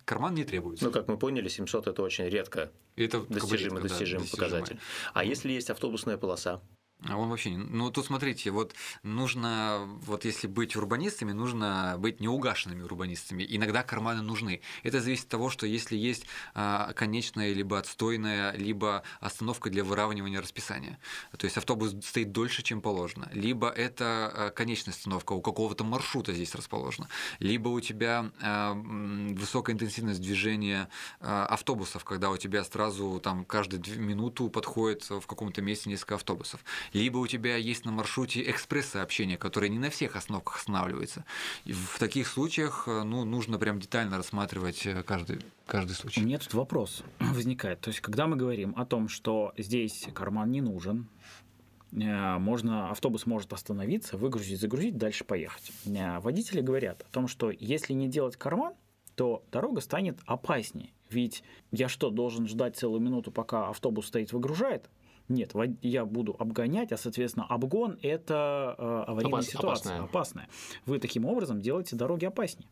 Карман не требуется. Ну, как мы поняли, 700 – это очень редко это достижимый, редко, да, достижимый показатель. А если есть автобусная полоса? А он вообще не... Ну, тут смотрите, вот нужно, вот если быть урбанистами, нужно быть неугашенными урбанистами. Иногда карманы нужны. Это зависит от того, что если есть а, конечная, либо отстойная, либо остановка для выравнивания расписания. То есть автобус стоит дольше, чем положено. Либо это а, конечная остановка у какого-то маршрута здесь расположена. Либо у тебя а, высокая интенсивность движения а, автобусов, когда у тебя сразу там каждую минуту подходит в каком-то месте несколько автобусов либо у тебя есть на маршруте экспресс-сообщения, которые не на всех остановках останавливаются. И в таких случаях э, ну, нужно прям детально рассматривать э, каждый, каждый случай. У меня тут вопрос возникает. То есть, когда мы говорим о том, что здесь карман не нужен, э, можно, автобус может остановиться, выгрузить, загрузить, дальше поехать. Водители говорят о том, что если не делать карман, то дорога станет опаснее. Ведь я что, должен ждать целую минуту, пока автобус стоит, выгружает? Нет, я буду обгонять, а, соответственно, обгон – это э, аварийная Опас, ситуация, опасная. опасная. Вы таким образом делаете дороги опаснее.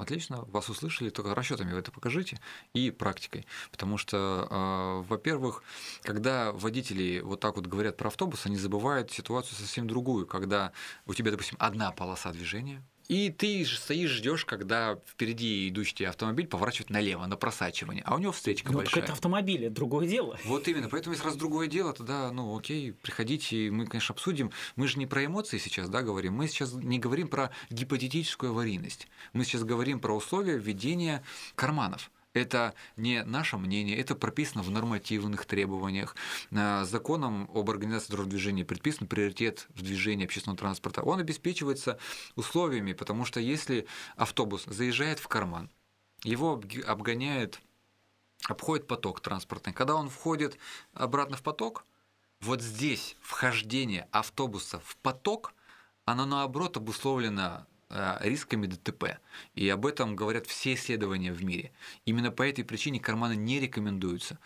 Отлично, вас услышали, только расчетами вы это покажите и практикой. Потому что, э, во-первых, когда водители вот так вот говорят про автобус, они забывают ситуацию совсем другую, когда у тебя, допустим, одна полоса движения, и ты стоишь, ждешь, когда впереди идущий автомобиль поворачивает налево, на просачивание, а у него встречка ну, большая. это автомобиль, это другое дело. Вот именно, поэтому если раз другое дело, тогда, ну, окей, приходите, мы, конечно, обсудим. Мы же не про эмоции сейчас, да, говорим, мы сейчас не говорим про гипотетическую аварийность, мы сейчас говорим про условия введения карманов. Это не наше мнение, это прописано в нормативных требованиях. Э, законом об организации дорожного движения предписан приоритет в движении общественного транспорта. Он обеспечивается условиями, потому что если автобус заезжает в карман, его обгоняет, обходит поток транспортный. Когда он входит обратно в поток, вот здесь вхождение автобуса в поток, оно наоборот обусловлено рисками ДТП. И об этом говорят все исследования в мире. Именно по этой причине карманы не рекомендуются.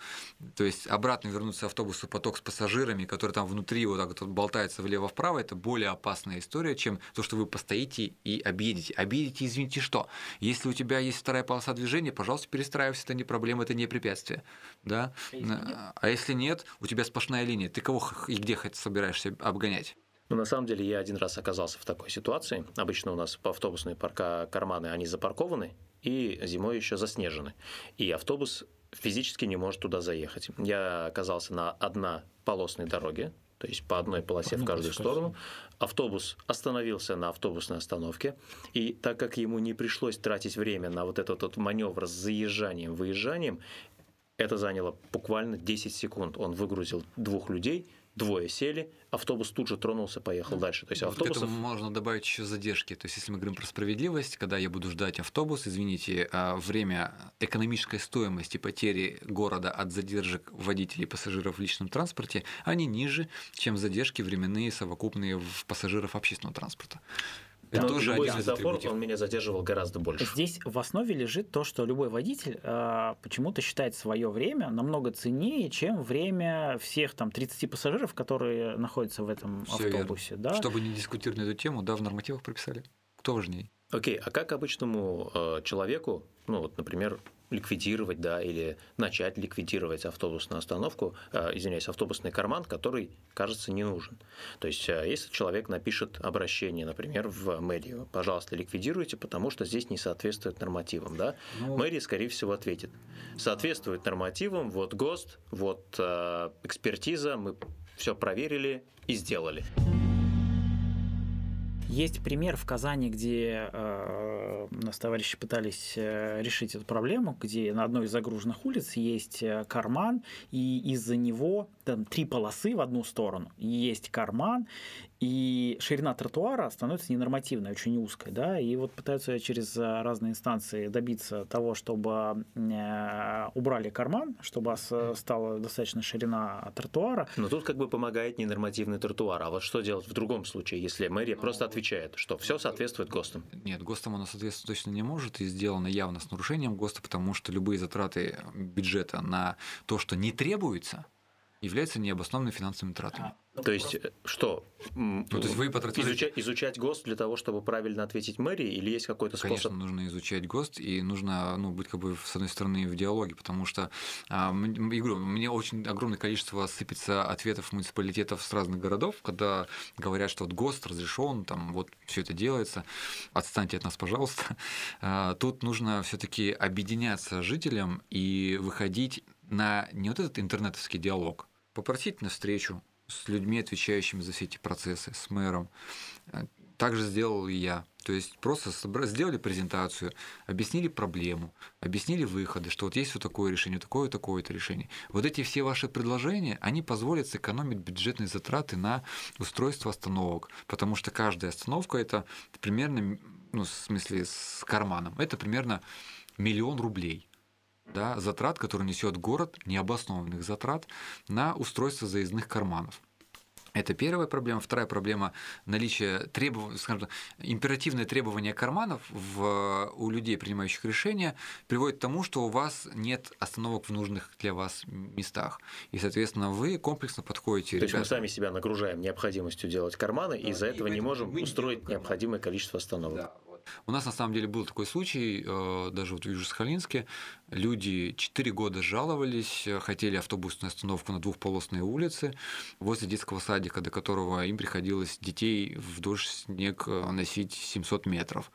То есть обратно вернуться автобусу поток с пассажирами, который там внутри вот так вот болтается влево-вправо, это более опасная история, чем то, что вы постоите и объедете. Объедете, извините, что? Если у тебя есть вторая полоса движения, пожалуйста, перестраивайся, это не проблема, это не препятствие. Да? А если нет, а нет у тебя сплошная линия, ты кого и где собираешься обгонять? Ну, на самом деле, я один раз оказался в такой ситуации. Обычно у нас по автобусные парка карманы, они запаркованы, и зимой еще заснежены. И автобус физически не может туда заехать. Я оказался на однополосной дороге, то есть по одной полосе в каждую сторону. Автобус остановился на автобусной остановке, и так как ему не пришлось тратить время на вот этот вот маневр с заезжанием, выезжанием, это заняло буквально 10 секунд. Он выгрузил двух людей, двое сели, автобус тут же тронулся, поехал дальше. То есть автобусов... Вот можно добавить еще задержки. То есть если мы говорим про справедливость, когда я буду ждать автобус, извините, а, время экономической стоимости потери города от задержек водителей и пассажиров в личном транспорте, они ниже, чем задержки временные совокупные в пассажиров общественного транспорта. Это тоже любой светофор, он меня задерживал гораздо больше. Здесь в основе лежит то, что любой водитель э, почему-то считает свое время намного ценнее, чем время всех там 30 пассажиров, которые находятся в этом Всё автобусе. Да? Чтобы не дискутировать на эту тему, да, в нормативах прописали. Кто важнее? Окей, а как обычному э, человеку, ну вот, например, ликвидировать, да, или начать ликвидировать автобусную остановку, э, извиняюсь, автобусный карман, который, кажется, не нужен. То есть, э, если человек напишет обращение, например, в мэрию, пожалуйста, ликвидируйте, потому что здесь не соответствует нормативам, да, ну, мэрия, скорее всего, ответит, соответствует нормативам, вот ГОСТ, вот э, экспертиза, мы все проверили и сделали. Есть пример в Казани, где э, нас товарищи пытались э, решить эту проблему, где на одной из загруженных улиц есть э, карман, и из-за него там три полосы в одну сторону. Есть карман, и ширина тротуара становится ненормативной, очень узкой, да, и вот пытаются через разные инстанции добиться того, чтобы э, убрали карман, чтобы стала достаточно ширина тротуара. Но тут как бы помогает ненормативный тротуар, а вот что делать в другом случае, если мэрия просто отвечает, что все соответствует ГОСТам? Нет, ГОСТам оно соответствовать точно не может, и сделано явно с нарушением ГОСТа, потому что любые затраты бюджета на то, что не требуется, являются необоснованными финансовыми тратами. А, То есть э, что? Ну, то есть вы потратили... Изучать, изучать ГОСТ для того, чтобы правильно ответить мэрии, или есть какой-то способ? Конечно, нужно изучать ГОСТ, и нужно ну, быть как бы с одной стороны в диалоге, потому что а, я говорю, мне очень огромное количество сыпется ответов муниципалитетов с разных городов, когда говорят, что вот ГОСТ разрешен, там вот все это делается, отстаньте от нас, пожалуйста. А, тут нужно все-таки объединяться жителям и выходить на не вот этот интернетовский диалог, попросить на встречу, с людьми, отвечающими за все эти процессы, с мэром. Э, так же сделал и я. То есть просто сделали презентацию, объяснили проблему, объяснили выходы, что вот есть вот такое решение, такое, такое-то решение. Вот эти все ваши предложения, они позволят сэкономить бюджетные затраты на устройство остановок, потому что каждая остановка это примерно, ну, в смысле, с карманом, это примерно миллион рублей да, затрат, которые несет город, необоснованных затрат на устройство заездных карманов. Это первая проблема. Вторая проблема – наличие требов... скажем так, императивное требование карманов в... у людей, принимающих решения, приводит к тому, что у вас нет остановок в нужных для вас местах. И, соответственно, вы комплексно подходите. То ребята... есть мы сами себя нагружаем необходимостью делать карманы, да, и из-за этого не можем устроить необходимое количество остановок. Да. У нас на самом деле был такой случай, э, даже вот в Южно-Сахалинске, люди 4 года жаловались, хотели автобусную остановку на двухполосной улице возле детского садика, до которого им приходилось детей в дождь, снег э, носить 700 метров.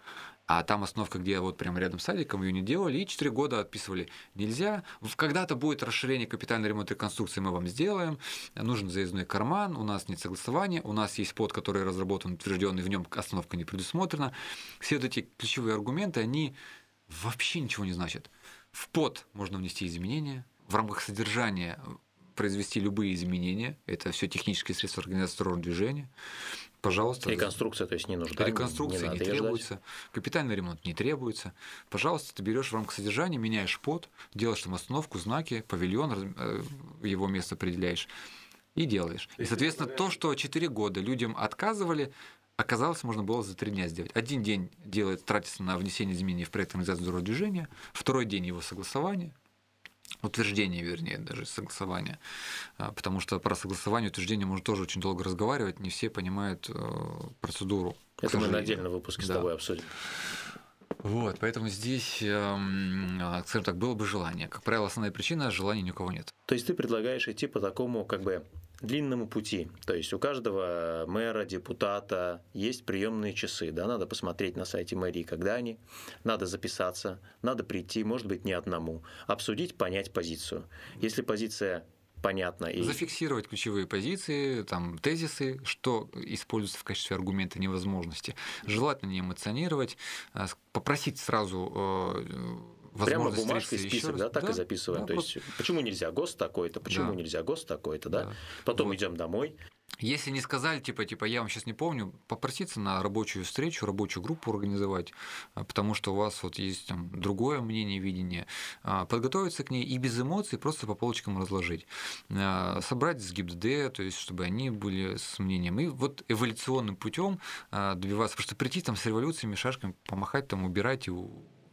А там остановка, где вот прямо рядом с садиком, ее не делали, и 4 года отписывали. Нельзя. Когда-то будет расширение капитальный ремонт реконструкции, мы вам сделаем. Нужен заездной карман, у нас нет согласования, у нас есть под, который разработан, утвержденный, в нем остановка не предусмотрена. Все вот эти ключевые аргументы, они вообще ничего не значат. В под можно внести изменения, в рамках содержания произвести любые изменения. Это все технические средства организации дорожного движения. Пожалуйста. Реконструкция, то есть не нужна. Реконструкция не, не требуется. Ждать. Капитальный ремонт не требуется. Пожалуйста, ты берешь в рамках содержания, меняешь под, делаешь там остановку, знаки, павильон, э, его место определяешь и делаешь. И, соответственно, то, что 4 года людям отказывали, оказалось, можно было за 3 дня сделать. Один день делает, тратится на внесение изменений в проект организации дорожного движения, второй день его согласования, утверждение, вернее, даже согласование. А, потому что про согласование утверждение можно тоже очень долго разговаривать, не все понимают э, процедуру. Это мы на отдельном выпуске да. с тобой обсудим. Вот, поэтому здесь, эм, а, скажем так, было бы желание. Как правило, основная причина – желания ни у кого нет. То есть ты предлагаешь идти по такому, как бы, длинному пути. То есть у каждого мэра, депутата есть приемные часы. Да? Надо посмотреть на сайте мэрии, когда они. Надо записаться, надо прийти, может быть, не одному. Обсудить, понять позицию. Если позиция понятно. И... Зафиксировать ключевые позиции, там, тезисы, что используется в качестве аргумента невозможности. Желательно не эмоционировать, а попросить сразу э, Прямо бумажкой список, да, так да, и записываем. Да, То есть, почему нельзя ГОСТ такой-то, почему да. нельзя ГОСТ такой-то, да? да. Потом вот. идем домой. Если не сказали, типа, типа, я вам сейчас не помню, попроситься на рабочую встречу, рабочую группу организовать, а, потому что у вас вот есть там другое мнение, видение, а, подготовиться к ней и без эмоций просто по полочкам разложить, а, собрать с ГИБДД, то есть чтобы они были с мнением, и вот эволюционным путем добиваться, потому что прийти там с революциями, шашками, помахать там, убирать и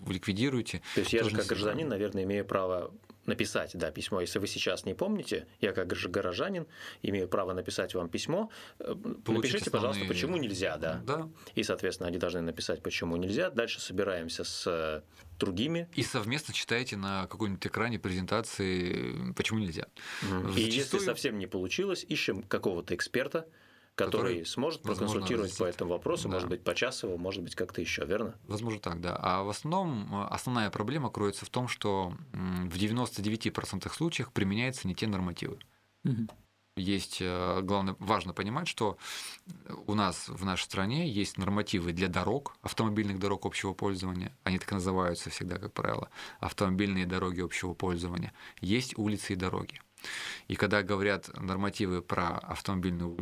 ликвидируете. То есть я же как гражданин, наверное, имею право написать да, письмо. Если вы сейчас не помните, я как горожанин имею право написать вам письмо. Э, Получить Напишите, основные... пожалуйста, почему нельзя, да. да. И, соответственно, они должны написать, почему нельзя. Дальше собираемся с э, другими. И совместно читаете на каком-нибудь экране презентации, почему нельзя. Угу. Зачастую... И если совсем не получилось, ищем какого-то эксперта, который, который сможет проконсультировать по этому вопросу, да. может быть, почасово, может быть, как-то еще, верно? Возможно, так, да. А в основном э, основная проблема кроется в том, что в 99% случаях применяются не те нормативы. Угу. Есть, э, главное, важно понимать, что у нас в нашей стране есть нормативы для дорог, автомобильных дорог общего пользования, они так называются всегда, как правило, автомобильные дороги общего пользования, есть улицы и дороги. И когда говорят нормативы про автомобильные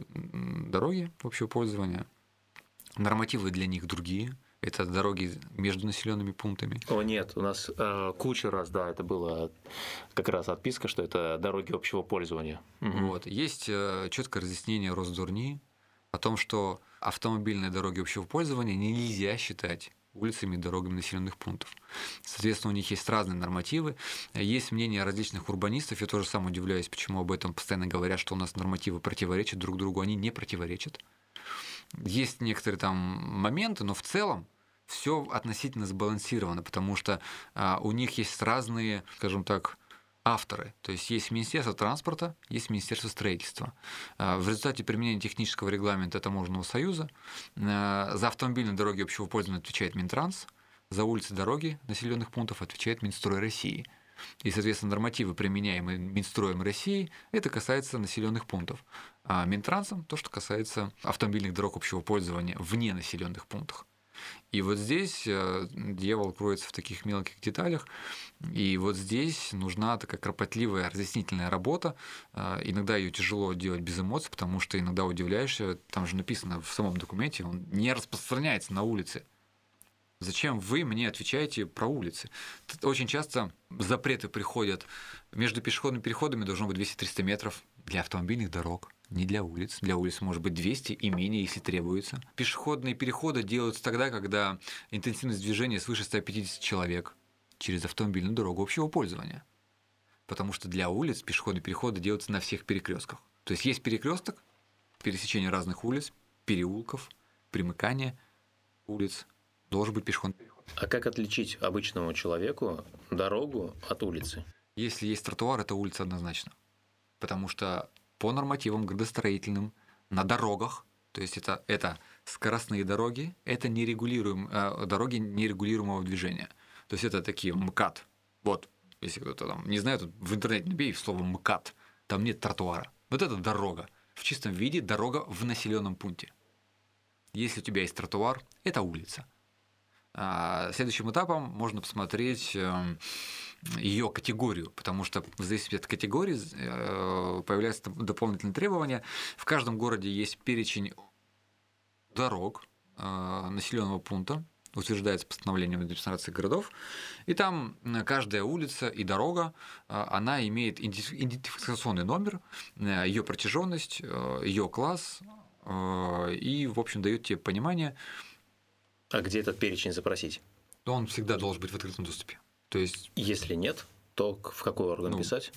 дороги общего пользования, нормативы для них другие, это дороги между населенными пунктами. О, нет, у нас э, куча раз, да, это было как раз отписка, что это дороги общего пользования. Угу. Вот. Есть э, четкое разъяснение Росдурни о том, что автомобильные дороги общего пользования нельзя считать улицами и дорогами населенных пунктов. Соответственно, у них есть разные нормативы. Есть мнение различных урбанистов. Я тоже сам удивляюсь, почему об этом постоянно говорят, что у нас нормативы противоречат друг другу. Они не противоречат. Есть некоторые там моменты, но в целом все относительно сбалансировано, потому что а, у них есть разные, скажем так, авторы. То есть есть Министерство транспорта, есть Министерство строительства. А, в результате применения технического регламента Таможенного союза а, за автомобильные дороги общего пользования отвечает Минтранс, за улицы дороги населенных пунктов отвечает Минстрой России. И, соответственно, нормативы, применяемые Минстроем России, это касается населенных пунктов. А Минтрансом то, что касается автомобильных дорог общего пользования вне населенных пунктов. И вот здесь э, дьявол кроется в таких мелких деталях. И вот здесь нужна такая кропотливая разъяснительная работа. Э, иногда ее тяжело делать без эмоций, потому что иногда удивляешься, там же написано в самом документе, он не распространяется на улице. Зачем вы мне отвечаете про улицы? Очень часто запреты приходят. Между пешеходными переходами должно быть 200-300 метров для автомобильных дорог не для улиц. Для улиц может быть 200 и менее, если требуется. Пешеходные переходы делаются тогда, когда интенсивность движения свыше 150 человек через автомобильную дорогу общего пользования. Потому что для улиц пешеходные переходы делаются на всех перекрестках. То есть есть перекресток, пересечение разных улиц, переулков, примыкание улиц, должен быть пешеходный переход. А как отличить обычному человеку дорогу от улицы? Если есть тротуар, это улица однозначно. Потому что по нормативам градостроительным на дорогах, то есть это, это скоростные дороги, это нерегулируем, э, дороги нерегулируемого движения. То есть это такие МКАД. Вот, если кто-то там не знает, в интернете набей слово МКАД, там нет тротуара. Вот это дорога. В чистом виде дорога в населенном пункте. Если у тебя есть тротуар, это улица. А следующим этапом можно посмотреть эм, ее категорию, потому что в зависимости от категории э, появляются дополнительные требования. В каждом городе есть перечень дорог э, населенного пункта, утверждается постановлением администрации городов, и там каждая улица и дорога, э, она имеет идентификационный номер, ее протяженность, ее класс, и, в общем, дает тебе понимание. А где этот перечень запросить? Он всегда должен быть в открытом доступе. То есть... Если нет, то в какой орган ну, писать?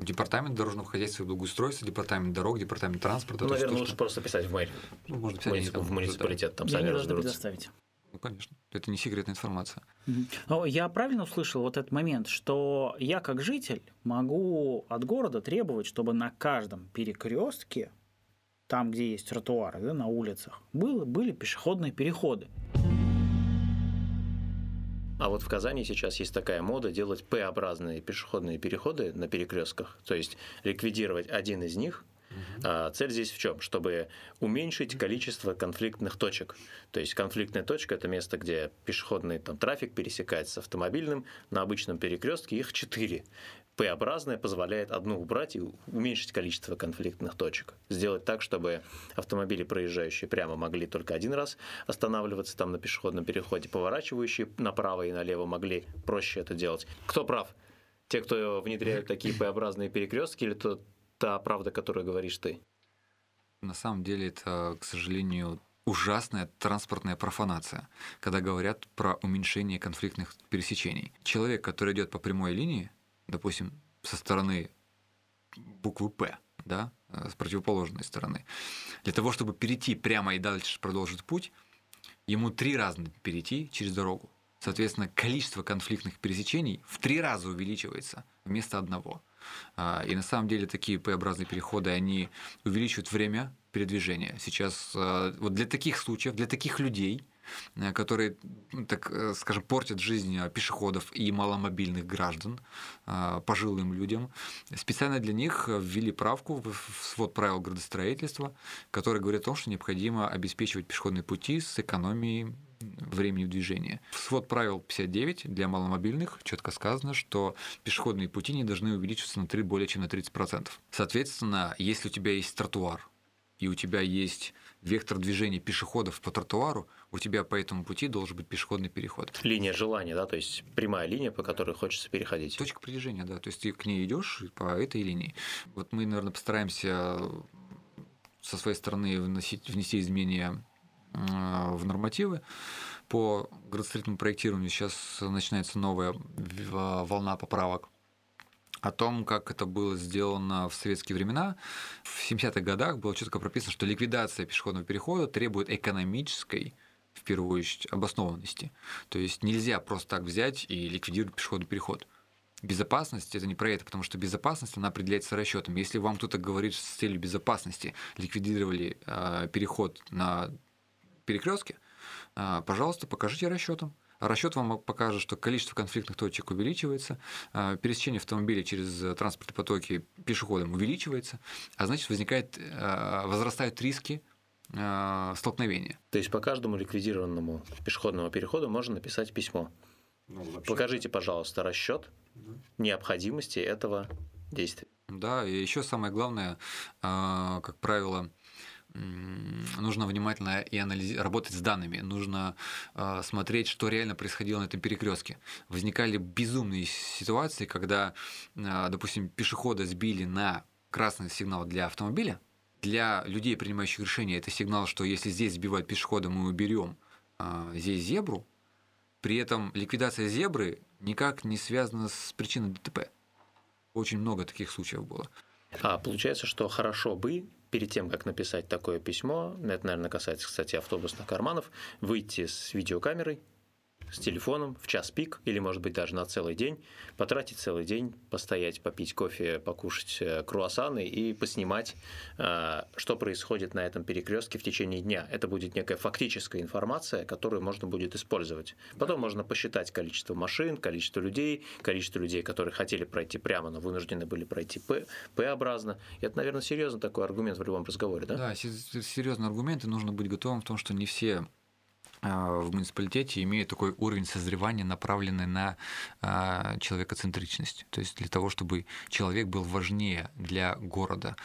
Департамент дорожного хозяйства и благоустройства, департамент дорог, департамент транспорта. Ну, наверное, лучше что... просто писать в мэрию. Ну, можно писать Муници... в муниципалитет, там сами разберутся. предоставить. Ну, конечно. Это не секретная информация. Но я правильно услышал вот этот момент, что я как житель могу от города требовать, чтобы на каждом перекрестке, там, где есть тротуары, да, на улицах, было, были пешеходные переходы. А вот в Казани сейчас есть такая мода делать П-образные пешеходные переходы на перекрестках, то есть ликвидировать один из них, а цель здесь в чем? Чтобы уменьшить количество конфликтных точек. То есть конфликтная точка – это место, где пешеходный там, трафик пересекается с автомобильным. На обычном перекрестке их четыре. П-образная позволяет одну убрать и уменьшить количество конфликтных точек. Сделать так, чтобы автомобили, проезжающие прямо, могли только один раз останавливаться там на пешеходном переходе, поворачивающие направо и налево могли проще это делать. Кто прав? Те, кто внедряют такие П-образные перекрестки, или то та правда, которую говоришь ты? На самом деле это, к сожалению, ужасная транспортная профанация, когда говорят про уменьшение конфликтных пересечений. Человек, который идет по прямой линии, допустим, со стороны буквы «П», да, э, с противоположной стороны. Для того, чтобы перейти прямо и дальше продолжить путь, ему три раза перейти через дорогу. Соответственно, количество конфликтных пересечений в три раза увеличивается вместо одного. А, и на самом деле такие П-образные переходы, они увеличивают время передвижения. Сейчас э, вот для таких случаев, для таких людей – которые, так э, скажем, портят жизнь э, пешеходов и маломобильных граждан, пожилым людям. Специально для них ввели правку в свод правил градостроительства, который говорит о том, что необходимо обеспечивать пешеходные пути с экономией времени движения. В свод правил 59 для маломобильных четко сказано, что пешеходные пути не должны увеличиваться на 3 более чем на 30%. Соответственно, если у тебя есть тротуар, и у тебя есть вектор движения пешеходов по тротуару, у тебя по этому пути должен быть пешеходный переход. Линия желания, да, то есть прямая линия, по которой хочется переходить. Точка притяжения, да, то есть ты к ней идешь по этой линии. Вот мы, наверное, постараемся со своей стороны вносить, внести изменения в нормативы, по градостроительному проектированию сейчас начинается новая волна поправок о том, как это было сделано в советские времена. В 70-х годах было четко прописано, что ликвидация пешеходного перехода требует экономической в первую очередь, обоснованности. То есть нельзя просто так взять и ликвидировать пешеходный переход. Безопасность это не про это, потому что безопасность она определяется расчетом. Если вам кто-то говорит с целью безопасности ликвидировали э, переход на перекрестке, э, пожалуйста, покажите расчетом. Расчет вам покажет, что количество конфликтных точек увеличивается, э, пересечение автомобилей через транспортные потоки пешеходом увеличивается, а значит возникает, э, возрастают риски э, столкновения. То есть по каждому ликвидированному пешеходному переходу можно написать письмо. Ну, Покажите, пожалуйста, расчет необходимости этого действия. Да, и еще самое главное, э, как правило, нужно внимательно и анализи- работать с данными, нужно э, смотреть, что реально происходило на этом перекрестке. Возникали безумные ситуации, когда, э, допустим, пешехода сбили на красный сигнал для автомобиля, для людей, принимающих решения, это сигнал, что если здесь сбивают пешехода, мы уберем а, здесь зебру. При этом ликвидация зебры никак не связана с причиной ДТП. Очень много таких случаев было. А получается, что хорошо бы перед тем, как написать такое письмо, это, наверное, касается, кстати, автобусных карманов, выйти с видеокамерой, с телефоном в час пик или, может быть, даже на целый день, потратить целый день, постоять, попить кофе, покушать э, круассаны и поснимать, э, что происходит на этом перекрестке в течение дня. Это будет некая фактическая информация, которую можно будет использовать. Потом можно посчитать количество машин, количество людей, количество людей, которые хотели пройти прямо, но вынуждены были пройти П-образно. Это, наверное, серьезный такой аргумент в любом разговоре, да? Да, серьезный аргумент, и нужно быть готовым в том, что не все в муниципалитете имеют такой уровень созревания, направленный на а, человекоцентричность. То есть для того, чтобы человек был важнее для города.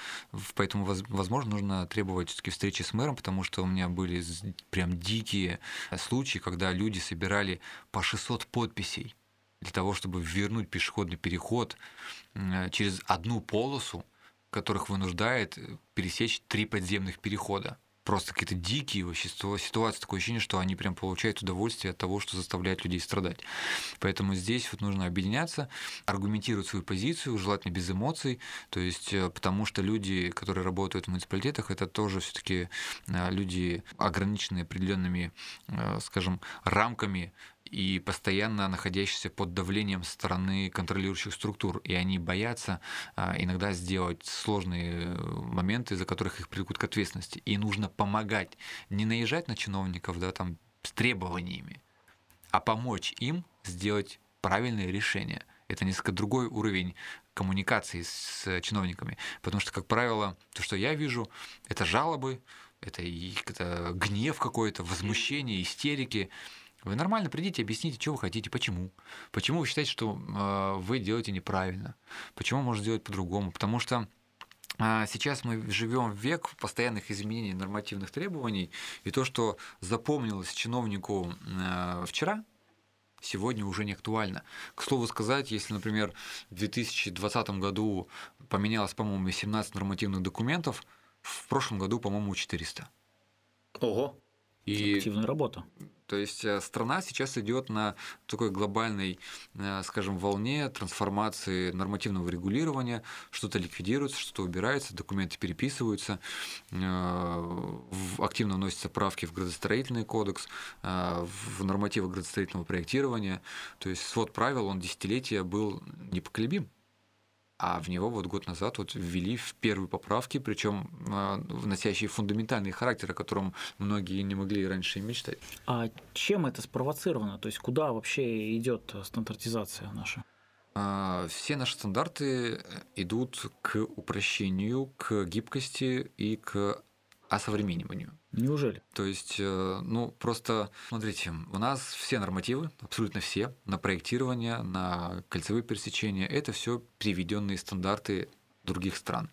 Поэтому, возможно, нужно требовать все-таки встречи с мэром, потому что у меня были прям дикие случаи, когда люди собирали по 600 подписей для того, чтобы вернуть пешеходный переход через одну полосу, которых вынуждает пересечь три подземных перехода просто какие-то дикие вообще ситуации, такое ощущение, что они прям получают удовольствие от того, что заставляет людей страдать. Поэтому здесь вот нужно объединяться, аргументировать свою позицию, желательно без эмоций, то есть э, потому что люди, которые работают в муниципалитетах, это тоже все таки э, люди ограниченные определенными, э, скажем, рамками и постоянно находящиеся под давлением стороны контролирующих структур. И они боятся а, иногда сделать сложные э, моменты, за которых их привлекут к ответственности. И нужно помогать, не наезжать на чиновников да, там, с требованиями, а помочь им сделать правильные решения. Это несколько другой уровень коммуникации с чиновниками. Потому что, как правило, то, что я вижу, это жалобы, это, это гнев какой-то, возмущение, истерики. Вы нормально придите, объясните, что вы хотите, почему. Почему вы считаете, что э, вы делаете неправильно. Почему можно сделать по-другому. Потому что э, Сейчас мы живем в век постоянных изменений нормативных требований, и то, что запомнилось чиновнику э, вчера, сегодня уже не актуально. К слову сказать, если, например, в 2020 году поменялось, по-моему, 17 нормативных документов, в прошлом году, по-моему, 400. Ого! И, Активная работа. То есть э, страна сейчас идет на такой глобальной, э, скажем, волне трансформации нормативного регулирования, что-то ликвидируется, что-то убирается, документы переписываются, э, активно вносятся правки в градостроительный кодекс, в нормативы градостроительного проектирования. То есть свод правил, он десятилетия был непоколебим а в него вот год назад вот ввели в первые поправки, причем а, вносящие фундаментальный характер, о котором многие не могли раньше мечтать. А чем это спровоцировано? То есть куда вообще идет стандартизация наша? А, все наши стандарты идут к упрощению, к гибкости и к осовремениванию. Неужели? То есть, э, ну, просто, смотрите, у нас все нормативы, абсолютно все, на проектирование, на кольцевые пересечения, это все приведенные стандарты других стран.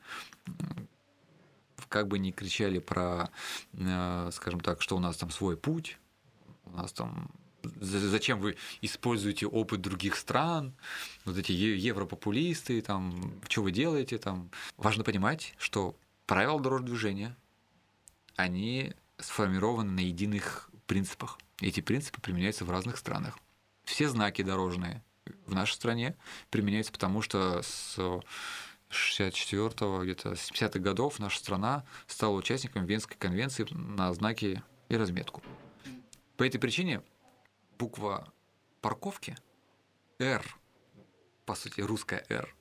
Как бы ни кричали про, э, скажем так, что у нас там свой путь, у нас там зачем вы используете опыт других стран, вот эти европопулисты, там, что вы делаете, там. Важно понимать, что правила дорожного движения они сформированы на единых принципах. Эти принципы применяются в разных странах. Все знаки дорожные в нашей стране применяются, потому что с 64-го, где-то 70-х годов наша страна стала участником Венской конвенции на знаки и разметку. По этой причине буква парковки R, по сути, русская R,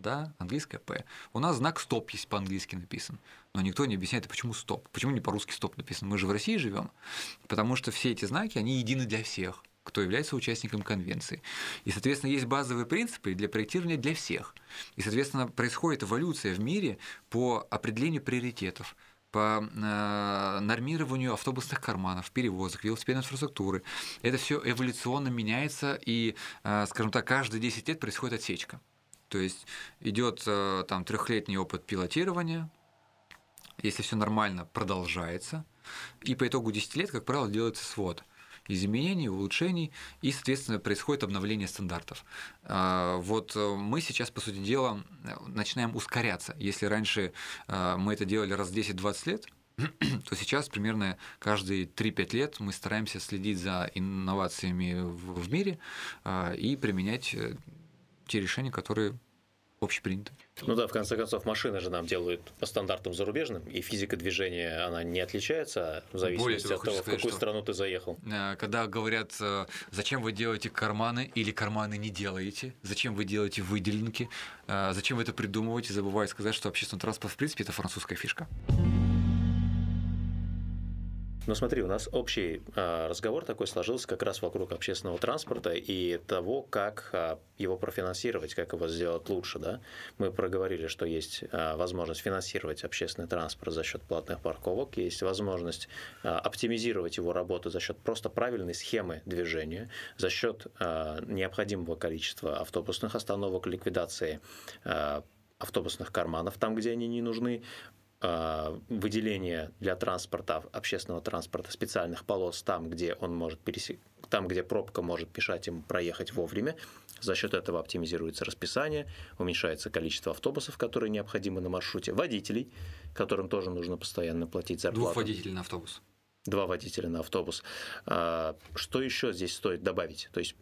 да, английская P. У нас знак стоп есть по-английски написан, но никто не объясняет, почему стоп, почему не по-русски стоп написан. Мы же в России живем, потому что все эти знаки, они едины для всех кто является участником конвенции. И, соответственно, есть базовые принципы для проектирования для всех. И, соответственно, происходит эволюция в мире по определению приоритетов по э, нормированию автобусных карманов, перевозок, велосипедной инфраструктуры. Это все эволюционно меняется, и, э, скажем так, каждые 10 лет происходит отсечка. То есть идет э, там трехлетний опыт пилотирования, если все нормально, продолжается, и по итогу 10 лет, как правило, делается свод изменений, улучшений, и, соответственно, происходит обновление стандартов. А, вот э, мы сейчас, по сути дела, начинаем ускоряться. Если раньше э, мы это делали раз в 10-20 лет, то сейчас примерно каждые 3-5 лет мы стараемся следить за инновациями в мире и применять те решения, которые общепринято. Ну да, в конце концов, машины же нам делают по стандартам зарубежным, и физика движения, она не отличается в зависимости того, от того, сказать, в какую страну ты заехал. Э, когда говорят, э, зачем вы делаете карманы или карманы не делаете, зачем вы делаете выделенки, э, зачем вы это придумываете, забывают сказать, что общественный транспорт, в принципе, это французская фишка. Ну смотри, у нас общий а, разговор такой сложился как раз вокруг общественного транспорта и того, как а, его профинансировать, как его сделать лучше. Да? Мы проговорили, что есть а, возможность финансировать общественный транспорт за счет платных парковок, есть возможность оптимизировать его работу за счет просто правильной схемы движения, за счет необходимого количества автобусных остановок, ликвидации автобусных карманов там, где они не нужны, выделение для транспорта, общественного транспорта специальных полос там, где он может пересек... там, где пробка может мешать ему проехать вовремя. За счет этого оптимизируется расписание, уменьшается количество автобусов, которые необходимы на маршруте, водителей, которым тоже нужно постоянно платить зарплату. Двух водителей на автобус. Два водителя на автобус. А, что еще здесь стоит добавить? То есть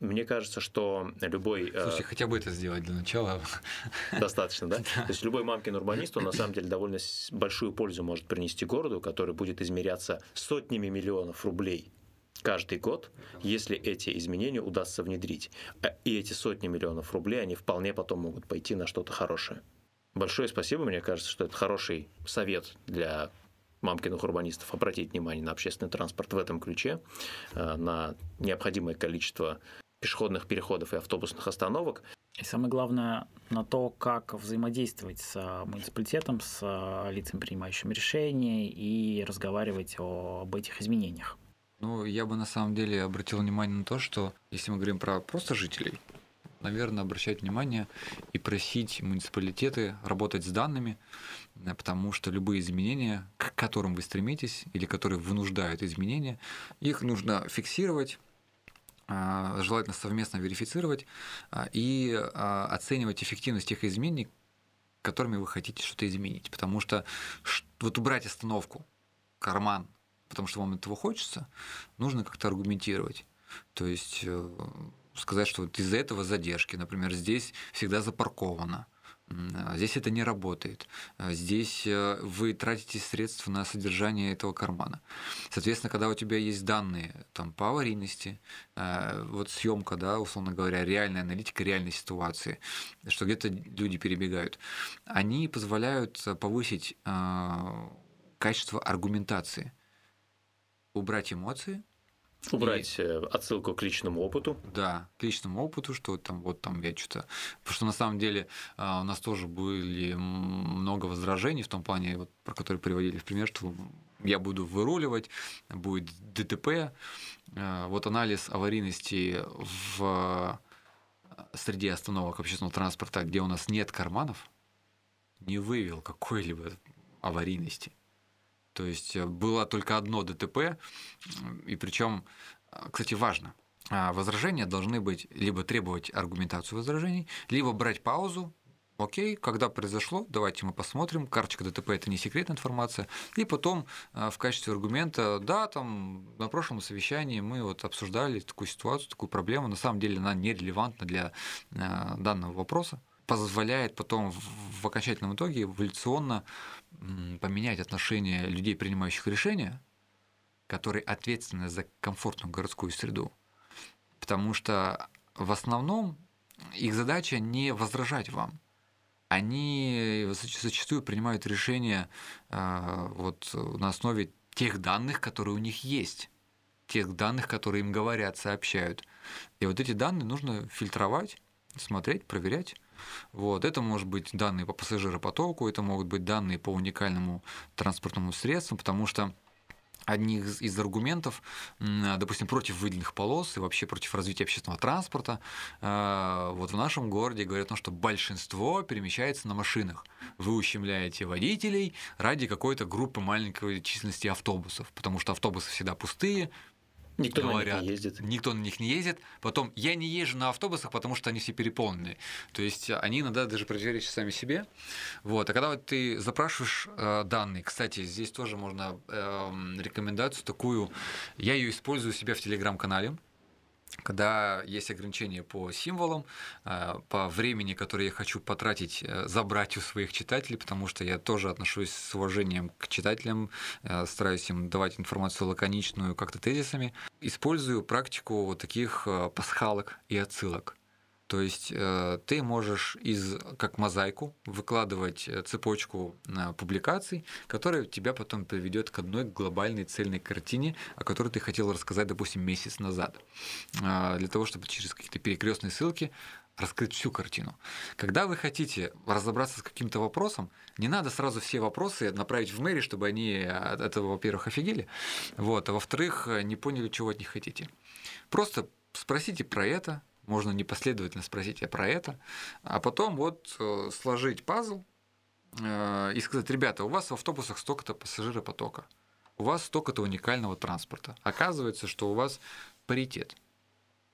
мне кажется, что любой... Э, Слушай, хотя бы это сделать для начала. Достаточно, да? То есть любой мамкин урбанист, он на самом деле довольно большую пользу может принести городу, который будет измеряться сотнями миллионов рублей каждый год, если эти изменения удастся внедрить. Э, и эти сотни миллионов рублей, они вполне потом могут пойти на что-то хорошее. Большое спасибо, мне кажется, что это хороший совет для мамкиных урбанистов обратить внимание на общественный транспорт в этом ключе, э, на необходимое количество пешеходных переходов и автобусных остановок. И самое главное на то, как взаимодействовать с а, муниципалитетом, с а, лицами, принимающими решения, и разговаривать об этих изменениях. Ну, я бы на самом деле обратил внимание на то, что если мы говорим про просто жителей, наверное, обращать внимание и просить муниципалитеты работать с данными, потому что любые изменения, к которым вы стремитесь или которые вынуждают изменения, их нужно фиксировать, желательно совместно верифицировать а, и а, оценивать эффективность тех изменений, которыми вы хотите что-то изменить. Потому что вот убрать остановку, карман, потому что вам этого хочется, нужно как-то аргументировать. То есть э, сказать, что вот из-за этого задержки, например, здесь всегда запарковано, а здесь это не работает. А здесь э, вы тратите средства на содержание этого кармана. Соответственно, когда у тебя есть данные там, по аварийности, э, вот съемка, да, условно говоря, реальная аналитика реальной ситуации, что где-то люди перебегают, они позволяют повысить э, качество аргументации, убрать эмоции – Убрать и... Э, отсылку к личному опыту. Да, к личному опыту, что там вот там я что-то. Потому что на самом деле а, у нас тоже были много возражений в том плане, вот, про которые приводили в пример, что я буду выруливать, будет ДТП. А, вот анализ аварийности в среде остановок общественного транспорта, где у нас нет карманов, не выявил какой-либо аварийности. То есть э, было только одно ДТП, и причем, э, кстати, важно, а, возражения должны быть либо требовать аргументацию возражений, либо брать паузу Окей, когда произошло, давайте мы посмотрим. Карточка ДТП это не секретная информация. И потом э, в качестве аргумента, да, там на прошлом совещании мы вот обсуждали такую ситуацию, такую проблему. На самом деле она нерелевантна для данного вопроса позволяет потом в окончательном итоге эволюционно поменять отношение людей, принимающих решения, которые ответственны за комфортную городскую среду. Потому что в основном их задача не возражать вам. Они зачастую принимают решения а, вот, на основе тех данных, которые у них есть, тех данных, которые им говорят, сообщают. И вот эти данные нужно фильтровать, смотреть, проверять. Вот. Это может быть данные по пассажиропотоку, это могут быть данные по уникальному транспортному средству, потому что одни из, аргументов, допустим, против выделенных полос и вообще против развития общественного транспорта, э, вот в нашем городе говорят что большинство перемещается на машинах. Вы ущемляете водителей ради какой-то группы маленькой численности автобусов, потому что автобусы всегда пустые, Никто говорят, на них не ездит. Никто на них не ездит. Потом, я не езжу на автобусах, потому что они все переполнены. То есть они иногда даже противоречат сами себе. Вот. А когда вот ты запрашиваешь э, данные, кстати, здесь тоже можно э, рекомендацию такую, я ее использую у себя в телеграм-канале когда есть ограничения по символам, э, по времени, которое я хочу потратить, э, забрать у своих читателей, потому что я тоже отношусь с уважением к читателям, э, стараюсь им давать информацию лаконичную, как-то тезисами. Использую практику таких пасхалок и отсылок. То есть э, ты можешь из как мозаику выкладывать э, цепочку э, публикаций, которая тебя потом приведет к одной глобальной цельной картине, о которой ты хотел рассказать, допустим, месяц назад, для того, чтобы через какие-то перекрестные ссылки раскрыть всю картину. Когда вы хотите разобраться с каким-то вопросом, не надо сразу все вопросы направить в мэри, чтобы они от этого, во-первых, офигели, вот, а во-вторых, не поняли, чего от них хотите. Просто спросите про это, можно непоследовательно спросить а про это, а потом вот э, сложить пазл э, и сказать, ребята, у вас в автобусах столько-то пассажиропотока, у вас столько-то уникального транспорта. Оказывается, что у вас паритет.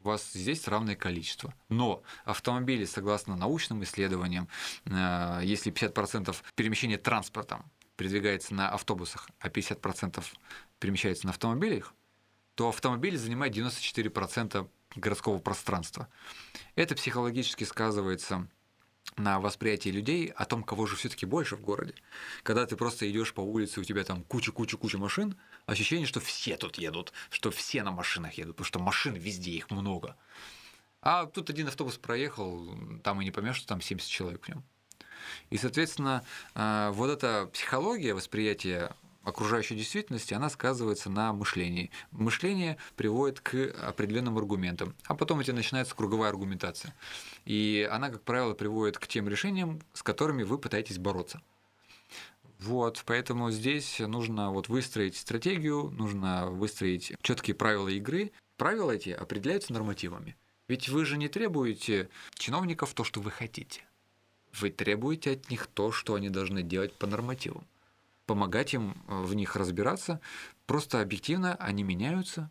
У вас здесь равное количество. Но автомобили, согласно научным исследованиям, э, если 50% перемещения транспортом передвигается на автобусах, а 50% перемещается на автомобилях, то автомобиль занимает 94% городского пространства. Это психологически сказывается на восприятии людей о том, кого же все-таки больше в городе. Когда ты просто идешь по улице, у тебя там куча-куча-куча машин, ощущение, что все тут едут, что все на машинах едут, потому что машин везде, их много. А тут один автобус проехал, там и не поймешь, что там 70 человек в нем. И, соответственно, а, вот эта психология восприятия окружающей действительности, она сказывается на мышлении. Мышление приводит к определенным аргументам, а потом эти начинается круговая аргументация. И она, как правило, приводит к тем решениям, с которыми вы пытаетесь бороться. Вот, поэтому здесь нужно вот выстроить стратегию, нужно выстроить четкие правила игры. Правила эти определяются нормативами. Ведь вы же не требуете чиновников то, что вы хотите. Вы требуете от них то, что они должны делать по нормативам помогать им э, в них разбираться. Просто объективно они меняются,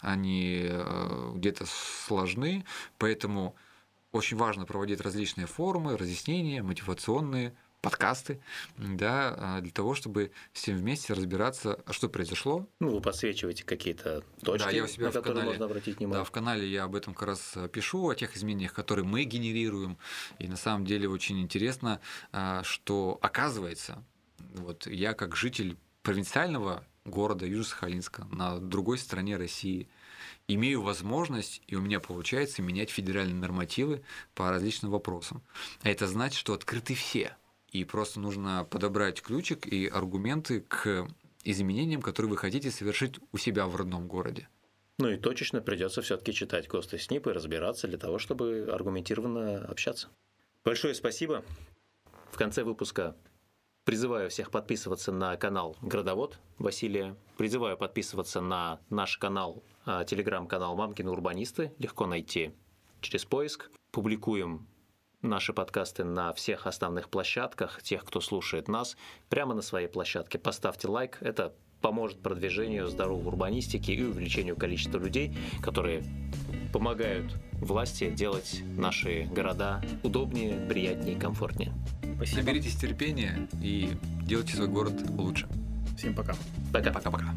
они э, где-то сложны, поэтому очень важно проводить различные форумы, разъяснения, мотивационные, подкасты, да, а, для того, чтобы всем вместе разбираться, а что произошло. Ну, вы подсвечиваете какие-то точки, да, я у себя на в которые канале, можно обратить внимание. Да, в канале я об этом как раз пишу, о тех изменениях, которые мы генерируем. И на самом деле очень интересно, что оказывается, вот я как житель провинциального города Южно-Сахалинска на другой стороне России имею возможность, и у меня получается менять федеральные нормативы по различным вопросам. А это значит, что открыты все. И просто нужно подобрать ключик и аргументы к изменениям, которые вы хотите совершить у себя в родном городе. Ну и точечно придется все-таки читать ГОСТ и СНИП и разбираться для того, чтобы аргументированно общаться. Большое спасибо. В конце выпуска Призываю всех подписываться на канал Градовод Василия. Призываю подписываться на наш канал, а, телеграм-канал Мамкины Урбанисты. Легко найти через поиск. Публикуем наши подкасты на всех основных площадках. Тех, кто слушает нас, прямо на своей площадке. Поставьте лайк. Это поможет продвижению здоровой урбанистики и увеличению количества людей, которые помогают власти делать наши города удобнее, приятнее и комфортнее. Спасибо. Наберитесь терпения и делайте свой город лучше. Всем пока. Пока. Пока-пока.